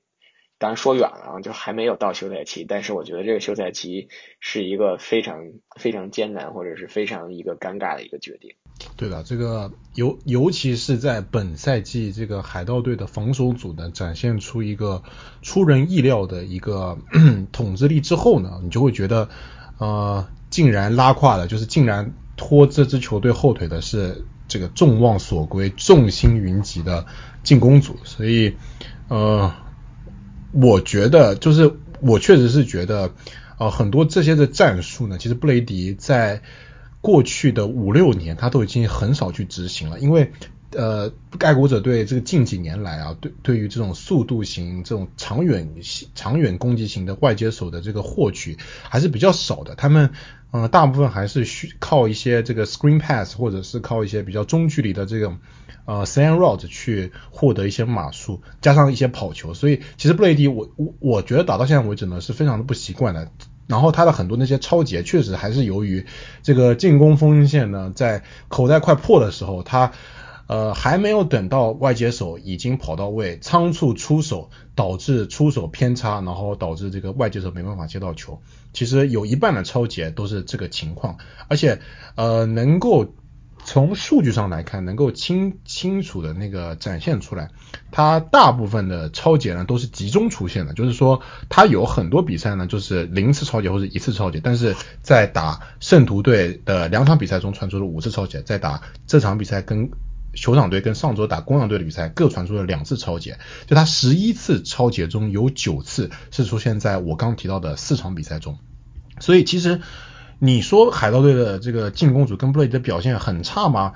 当然说远了啊，就还没有到休赛期，但是我觉得这个休赛期是一个非常非常艰难或者是非常一个尴尬的一个决定。对的，这个尤尤其是在本赛季这个海盗队的防守组呢展现出一个出人意料的一个 统治力之后呢，你就会觉得呃，竟然拉胯了，就是竟然拖这支球队后腿的是这个众望所归、众星云集的进攻组，所以呃。我觉得就是我确实是觉得，呃，很多这些的战术呢，其实布雷迪在过去的五六年他都已经很少去执行了，因为呃，爱国者队这个近几年来啊，对对于这种速度型、这种长远长远攻击型的外接手的这个获取还是比较少的，他们呃大部分还是需靠一些这个 screen pass 或者是靠一些比较中距离的这种。呃，sand route 去获得一些码数，加上一些跑球，所以其实布雷迪我我我觉得打到现在为止呢是非常的不习惯的。然后他的很多那些超节确实还是由于这个进攻锋线呢在口袋快破的时候，他呃还没有等到外接手已经跑到位，仓促出手导致出手偏差，然后导致这个外接手没办法接到球。其实有一半的超节都是这个情况，而且呃能够。从数据上来看，能够清清楚的那个展现出来，它大部分的超节呢都是集中出现的，就是说它有很多比赛呢就是零次超节或者一次超节，但是在打圣徒队的两场比赛中传出了五次超节，在打这场比赛跟酋长队跟上周打公羊队的比赛各传出了两次超节，就它十一次超节中有九次是出现在我刚提到的四场比赛中，所以其实。你说海盗队的这个进攻组跟布雷迪的表现很差吗？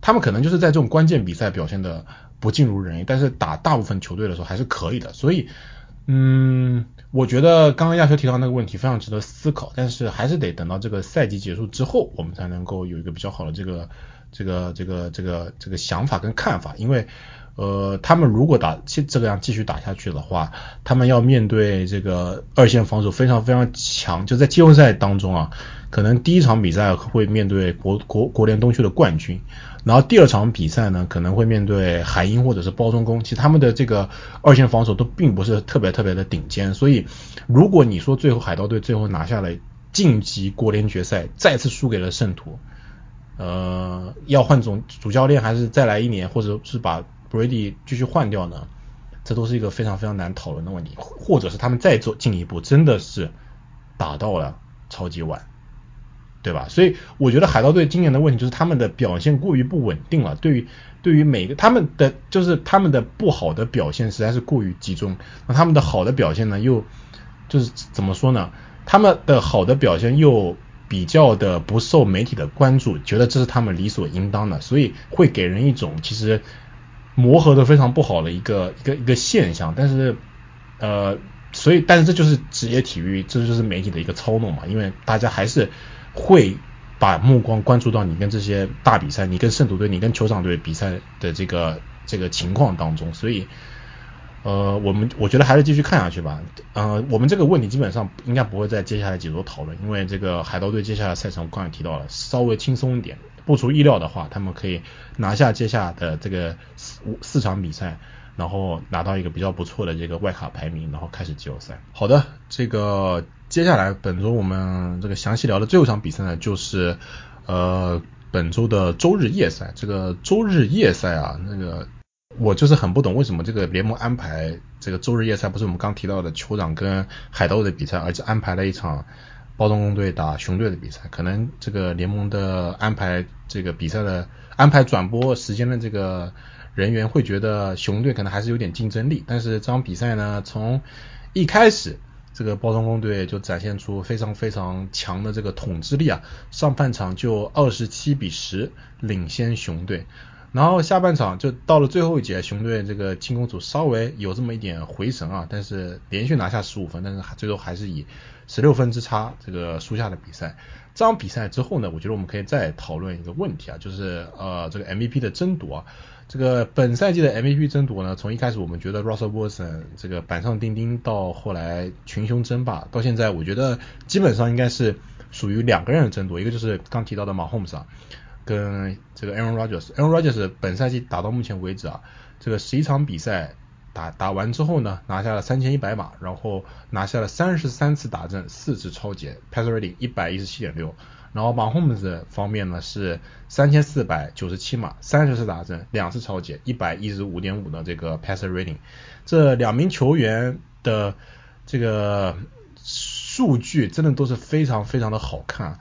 他们可能就是在这种关键比赛表现的不尽如人意，但是打大部分球队的时候还是可以的。所以，嗯，我觉得刚刚亚秋提到那个问题非常值得思考，但是还是得等到这个赛季结束之后，我们才能够有一个比较好的这个这个这个这个这个想法跟看法，因为呃，他们如果打这这个样继续打下去的话，他们要面对这个二线防守非常非常强，就在季后赛当中啊，可能第一场比赛会面对国国国联东区的冠军。然后第二场比赛呢，可能会面对海鹰或者是包中工，其实他们的这个二线防守都并不是特别特别的顶尖，所以如果你说最后海盗队最后拿下了晋级国联决赛，再次输给了圣徒，呃，要换总主教练还是再来一年，或者是把 Brady 继续换掉呢？这都是一个非常非常难讨论的问题，或者是他们再做进一步，真的是打到了超级碗。对吧？所以我觉得海盗队今年的问题就是他们的表现过于不稳定了。对于对于每个他们的就是他们的不好的表现实在是过于集中，那他们的好的表现呢又就是怎么说呢？他们的好的表现又比较的不受媒体的关注，觉得这是他们理所应当的，所以会给人一种其实磨合的非常不好的一个一个一个现象。但是呃，所以但是这就是职业体育，这就是媒体的一个操弄嘛，因为大家还是。会把目光关注到你跟这些大比赛，你跟圣徒队，你跟酋长队比赛的这个这个情况当中，所以呃，我们我觉得还是继续看下去吧。呃，我们这个问题基本上应该不会在接下来几周讨论，因为这个海盗队接下来赛程我刚才提到了，稍微轻松一点，不出意料的话，他们可以拿下接下的这个四四场比赛，然后拿到一个比较不错的这个外卡排名，然后开始季后赛。好的，这个。接下来本周我们这个详细聊的最后一场比赛呢，就是呃本周的周日夜赛。这个周日夜赛啊，那个我就是很不懂为什么这个联盟安排这个周日夜赛，不是我们刚提到的酋长跟海盗的比赛，而且安排了一场包装工队打熊队的比赛。可能这个联盟的安排这个比赛的安排转播时间的这个人员会觉得熊队可能还是有点竞争力，但是这场比赛呢，从一开始。这个包装工队就展现出非常非常强的这个统治力啊，上半场就二十七比十领先熊队，然后下半场就到了最后一节，熊队这个进攻组稍微有这么一点回神啊，但是连续拿下十五分，但是最后还是以十六分之差这个输下的比赛。这场比赛之后呢，我觉得我们可以再讨论一个问题啊，就是呃这个 MVP 的争夺啊。这个本赛季的 MVP 争夺呢，从一开始我们觉得 Russell Wilson 这个板上钉钉，到后来群雄争霸，到现在我觉得基本上应该是属于两个人的争夺，一个就是刚提到的 Mahomes 啊，跟这个 Aaron Rodgers。Aaron Rodgers 本赛季打到目前为止啊，这个十一场比赛打打完之后呢，拿下了三千一百码，然后拿下了三十三次打正，四次超节，Pass Rating 一百一十七点六。然后 Mahomes 方面呢是三千四百九十七码，三十次打正，两次超解，一百一十五点五的这个 passer rating，这两名球员的这个数据真的都是非常非常的好看，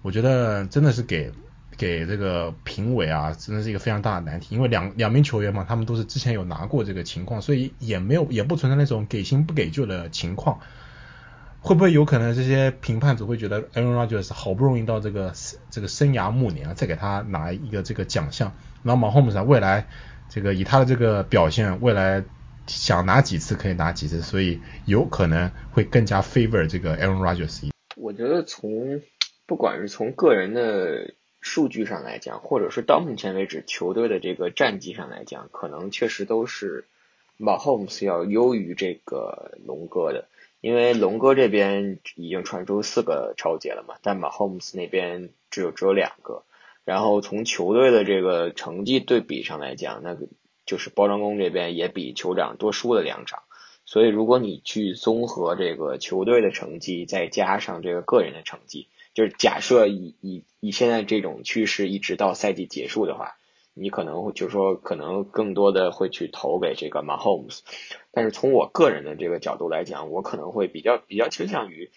我觉得真的是给给这个评委啊，真的是一个非常大的难题，因为两两名球员嘛，他们都是之前有拿过这个情况，所以也没有也不存在那种给新不给旧的情况。会不会有可能这些评判组会觉得 Aaron Rodgers 好不容易到这个这个生涯暮年啊，再给他拿一个这个奖项，然后 Mahomes 未来这个以他的这个表现，未来想拿几次可以拿几次，所以有可能会更加 favor 这个 Aaron Rodgers。我觉得从不管是从个人的数据上来讲，或者是到目前为止球队的这个战绩上来讲，可能确实都是 Mahomes 要优于这个龙哥的。因为龙哥这边已经传出四个超节了嘛，但马 homes 那边只有只有两个。然后从球队的这个成绩对比上来讲，那个就是包装工这边也比酋长多输了两场。所以如果你去综合这个球队的成绩，再加上这个个人的成绩，就是假设以以以现在这种趋势一直到赛季结束的话。你可能会就是说，可能更多的会去投给这个 Mahomes，但是从我个人的这个角度来讲，我可能会比较比较倾向于，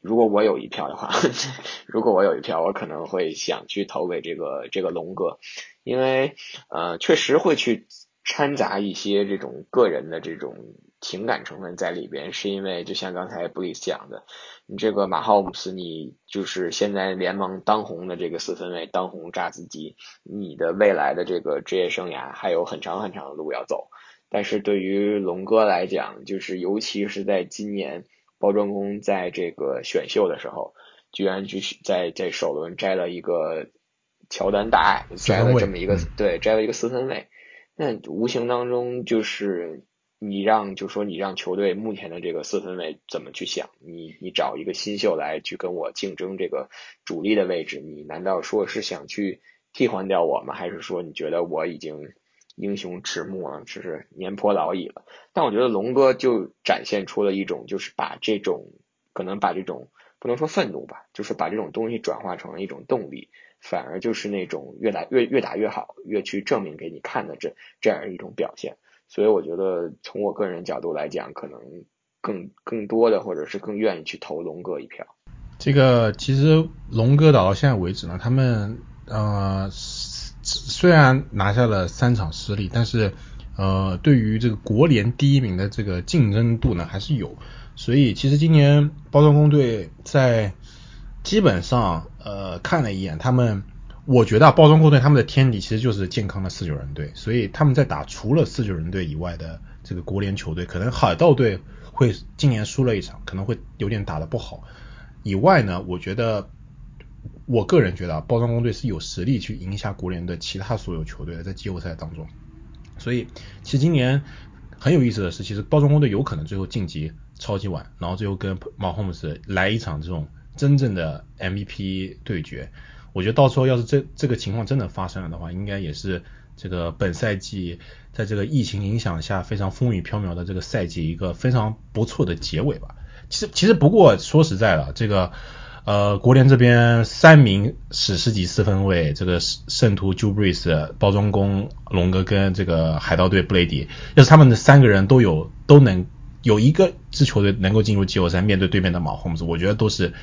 如果我有一票的话，如果我有一票，我可能会想去投给这个这个龙哥，因为呃确实会去掺杂一些这种个人的这种情感成分在里边，是因为就像刚才布里斯讲的。你这个马浩姆斯，你就是现在联盟当红的这个四分卫，当红炸子鸡，你的未来的这个职业生涯还有很长很长的路要走，但是对于龙哥来讲，就是尤其是在今年包装工在这个选秀的时候，居然就是在在首轮摘了一个乔丹大爱，摘了这么一个对摘了一个四分卫，那无形当中就是你让就说你让球队目前的这个四分卫怎么去想？你你找一个新秀来去跟我竞争这个主力的位置，你难道说是想去替换掉我吗？还是说你觉得我已经？英雄迟暮了，只是年颇老矣了。但我觉得龙哥就展现出了一种，就是把这种可能把这种不能说愤怒吧，就是把这种东西转化成了一种动力，反而就是那种越来越越打越好，越去证明给你看的这这样一种表现。所以我觉得从我个人角度来讲，可能更更多的或者是更愿意去投龙哥一票。这个其实龙哥打到现在为止呢，他们呃。虽然拿下了三场失利，但是呃，对于这个国联第一名的这个竞争度呢还是有。所以其实今年包装工队在基本上呃看了一眼，他们我觉得啊包装工队他们的天敌其实就是健康的四九人队。所以他们在打除了四九人队以外的这个国联球队，可能海盗队会今年输了一场，可能会有点打得不好。以外呢，我觉得。我个人觉得啊，包装工队是有实力去赢下国联的其他所有球队的，在季后赛当中。所以，其实今年很有意思的是，其实包装工队有可能最后晋级超级碗，然后最后跟马霍姆斯来一场这种真正的 MVP 对决。我觉得到时候要是这这个情况真的发生了的话，应该也是这个本赛季在这个疫情影响下非常风雨飘渺的这个赛季一个非常不错的结尾吧。其实，其实不过说实在的，这个。呃，国联这边三名史诗级四分卫，这个圣徒 j u b r i s 包装工龙哥跟这个海盗队布雷迪，要是他们的三个人都有都能有一个支球队能够进入季后赛，面对对面的马霍姆斯，我觉得都是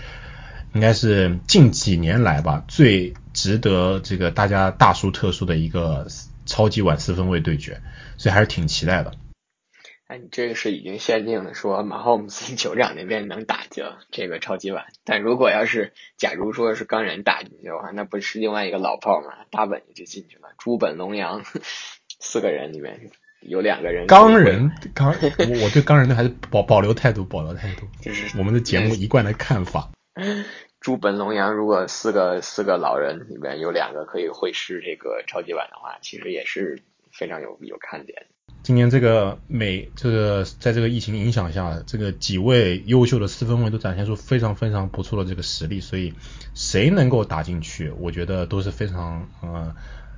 应该是近几年来吧最值得这个大家大书特书的一个超级碗四分卫对决，所以还是挺期待的。那你这个是已经限定的，说马霍姆斯酋长那边能打进这个超级碗。但如果要是假如说是钢人打进去的话，那不是另外一个老炮嘛，大本就进去了。朱本龙阳 四个人里面有两个人。钢人钢，我对钢人的还是保保留态度，保留态度。这是我们的节目一贯的看法。朱本龙阳，如果四个四个老人里面有两个可以会师这个超级碗的话，其实也是非常有有看点。今年这个美这个在这个疫情影响下，这个几位优秀的四分卫都展现出非常非常不错的这个实力，所以谁能够打进去，我觉得都是非常呃，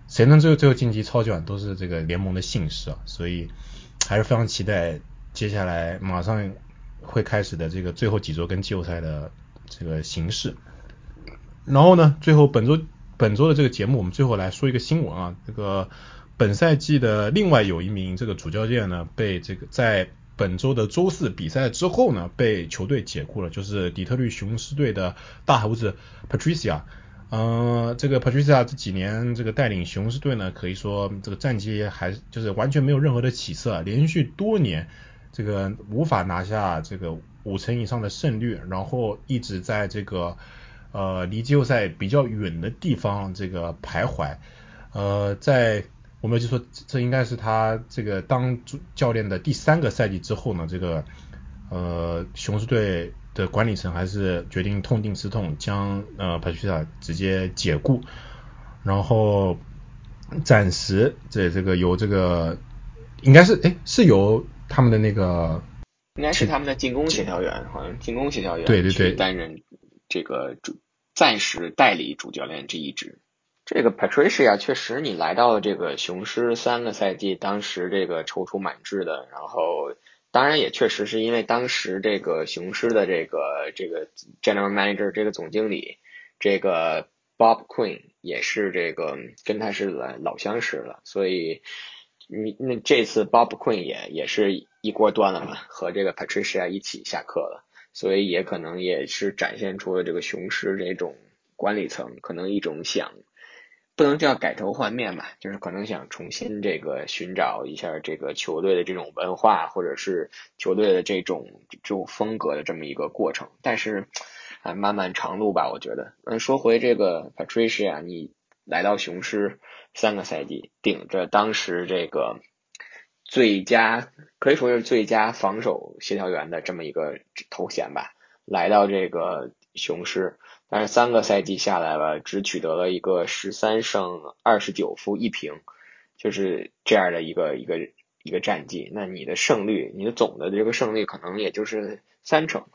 谁能最后最后晋级超级碗都是这个联盟的幸事啊，所以还是非常期待接下来马上会开始的这个最后几周跟季后赛的这个形式。然后呢，最后本周本周的这个节目，我们最后来说一个新闻啊，这个。本赛季的另外有一名这个主教练呢，被这个在本周的周四比赛之后呢，被球队解雇了，就是底特律雄狮队的大胡子 Patricia。嗯，这个 Patricia 这几年这个带领雄狮队呢，可以说这个战绩还就是完全没有任何的起色，连续多年这个无法拿下这个五成以上的胜率，然后一直在这个呃离季后赛比较远的地方这个徘徊。呃，在我们就说，这应该是他这个当主教练的第三个赛季之后呢，这个呃雄狮队的管理层还是决定痛定思痛，将呃帕奇塔直接解雇，然后暂时这这个由这个应该是哎是由他们的那个应该是他们的进攻协调员，好像进攻协调员对对对担任这个主暂时代理主教练这一职。这个 Patricia 确实，你来到了这个雄狮三个赛季，当时这个踌躇满志的，然后当然也确实是因为当时这个雄狮的这个这个 General Manager 这个总经理这个 Bob Quinn 也是这个跟他是老老相识了，所以你那这次 Bob Quinn 也也是一锅端了嘛，和这个 Patricia 一起下课了，所以也可能也是展现出了这个雄狮这种管理层可能一种想。不能叫改头换面吧，就是可能想重新这个寻找一下这个球队的这种文化，或者是球队的这种这种风格的这么一个过程。但是啊，漫漫长路吧，我觉得。嗯，说回这个 Patricia，你来到雄狮三个赛季，顶着当时这个最佳可以说是最佳防守协调员的这么一个头衔吧，来到这个雄狮，但是三个赛季下来了，只取得了一个十三胜二十九负一平，就是这样的一个一个一个战绩。那你的胜率，你的总的这个胜率可能也就是三成。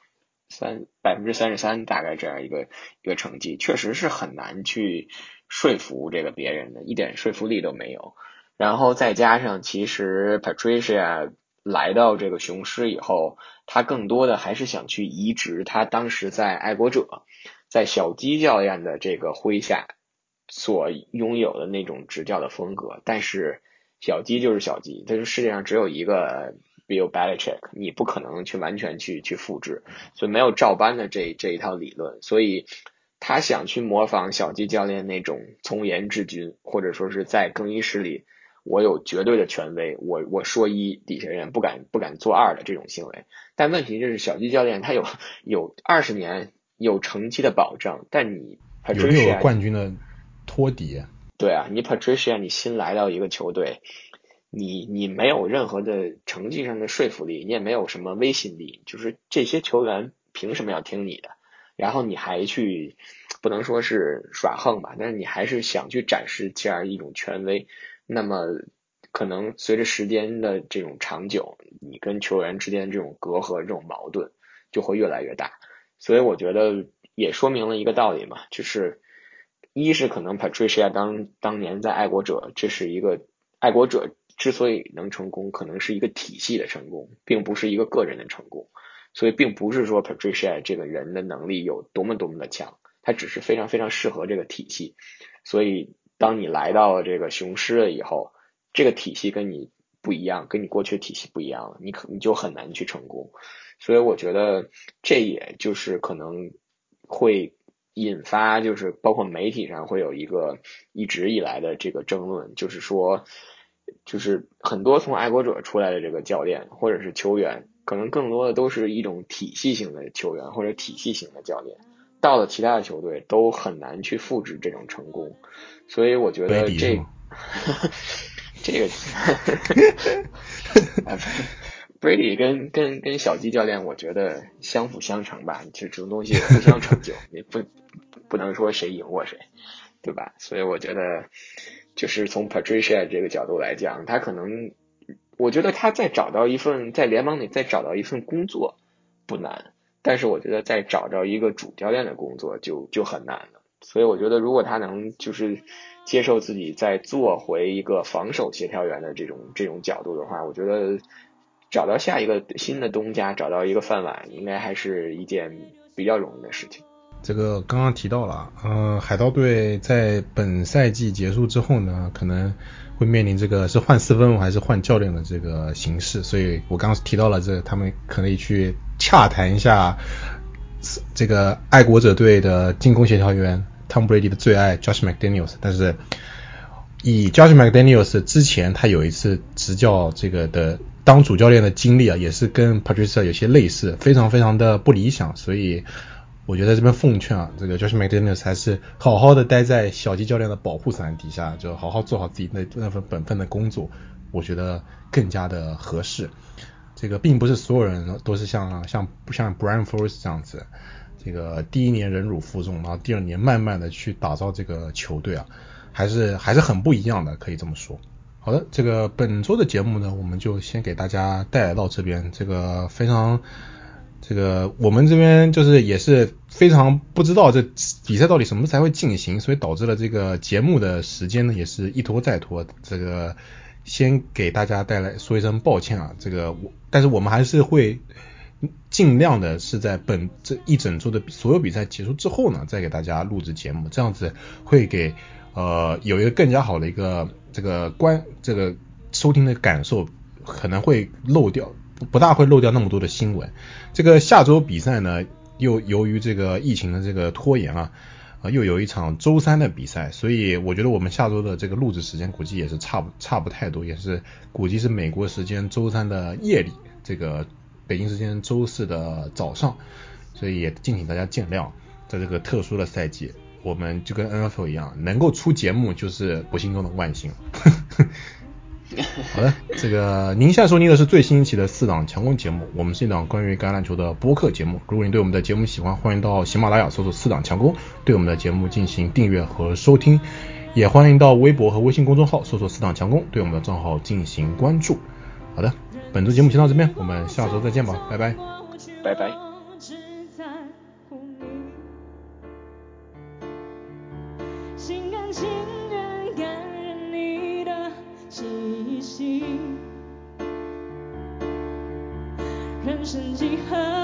三百分之三十三，大概这样一个一个成绩，确实是很难去说服这个别人的，一点说服力都没有。然后再加上，其实 Patricia 来到这个雄狮以后，他更多的还是想去移植他当时在爱国者，在小鸡教练的这个麾下所拥有的那种执教的风格。但是小鸡就是小鸡，但是世界上只有一个。Bill Belichick，你不可能去完全去去复制，所以没有照搬的这这一套理论，所以他想去模仿小鸡教练那种从严治军，或者说是在更衣室里我有绝对的权威，我我说一，底下人不敢不敢做二的这种行为。但问题就是小鸡教练他有有二十年有成绩的保证，但你有没有冠军的托底？对啊，你 Patricia 你新来到一个球队。你你没有任何的成绩上的说服力，你也没有什么威信力，就是这些球员凭什么要听你的？然后你还去不能说是耍横吧，但是你还是想去展示这样一种权威。那么可能随着时间的这种长久，你跟球员之间这种隔阂、这种矛盾就会越来越大。所以我觉得也说明了一个道理嘛，就是一是可能 Patricia 当当年在爱国者，这是一个爱国者。之所以能成功，可能是一个体系的成功，并不是一个个人的成功。所以，并不是说 Patricia 这个人的能力有多么多么的强，他只是非常非常适合这个体系。所以，当你来到了这个雄狮了以后，这个体系跟你不一样，跟你过去体系不一样了，你可你就很难去成功。所以，我觉得这也就是可能会引发，就是包括媒体上会有一个一直以来的这个争论，就是说。就是很多从爱国者出来的这个教练或者是球员，可能更多的都是一种体系型的球员或者体系型的教练，到了其他的球队都很难去复制这种成功，所以我觉得这 这个 Brady 跟跟跟小鸡教练，我觉得相辅相成吧，就这种东西互相成就，你不不能说谁赢过谁，对吧？所以我觉得。就是从 Patricia 这个角度来讲，他可能，我觉得他再找到一份在联盟里再找到一份工作不难，但是我觉得再找着一个主教练的工作就就很难了。所以我觉得如果他能就是接受自己再做回一个防守协调员的这种这种角度的话，我觉得找到下一个新的东家，找到一个饭碗，应该还是一件比较容易的事情。这个刚刚提到了，呃，海盗队在本赛季结束之后呢，可能会面临这个是换四分还是换教练的这个形式，所以我刚刚提到了这，他们可以去洽谈一下这个爱国者队的进攻协调员 Tom Brady 的最爱 Josh McDaniels，但是以 Josh McDaniels 之前他有一次执教这个的当主教练的经历啊，也是跟 Patricia 有些类似，非常非常的不理想，所以。我觉得这边奉劝啊，这个 Josh McDaniels 还是好好的待在小鸡教练的保护伞底下，就好好做好自己那那份本分的工作，我觉得更加的合适。这个并不是所有人都是像像像 Brian Flores 这样子，这个第一年忍辱负重，然后第二年慢慢的去打造这个球队啊，还是还是很不一样的，可以这么说。好的，这个本周的节目呢，我们就先给大家带来到这边，这个非常。这个我们这边就是也是非常不知道这比赛到底什么才会进行，所以导致了这个节目的时间呢也是一拖再拖。这个先给大家带来说一声抱歉啊，这个我但是我们还是会尽量的是在本这一整周的所有比赛结束之后呢，再给大家录制节目，这样子会给呃有一个更加好的一个这个观这个收听的感受，可能会漏掉。不大会漏掉那么多的新闻。这个下周比赛呢，又由于这个疫情的这个拖延啊，啊又有一场周三的比赛，所以我觉得我们下周的这个录制时间估计也是差不差不太多，也是估计是美国时间周三的夜里，这个北京时间周四的早上，所以也敬请大家见谅。在这个特殊的赛季，我们就跟 NFL 一样，能够出节目就是不幸中的万幸。好的，这个您现在收听的是最新一期的四档强攻节目，我们是一档关于橄榄球的播客节目。如果您对我们的节目喜欢，欢迎到喜马拉雅搜索四档强攻，对我们的节目进行订阅和收听。也欢迎到微博和微信公众号搜索四档强攻，对我们的账号进行关注。好的，本周节目先到这边，我们下周再见吧，拜拜。拜拜。her.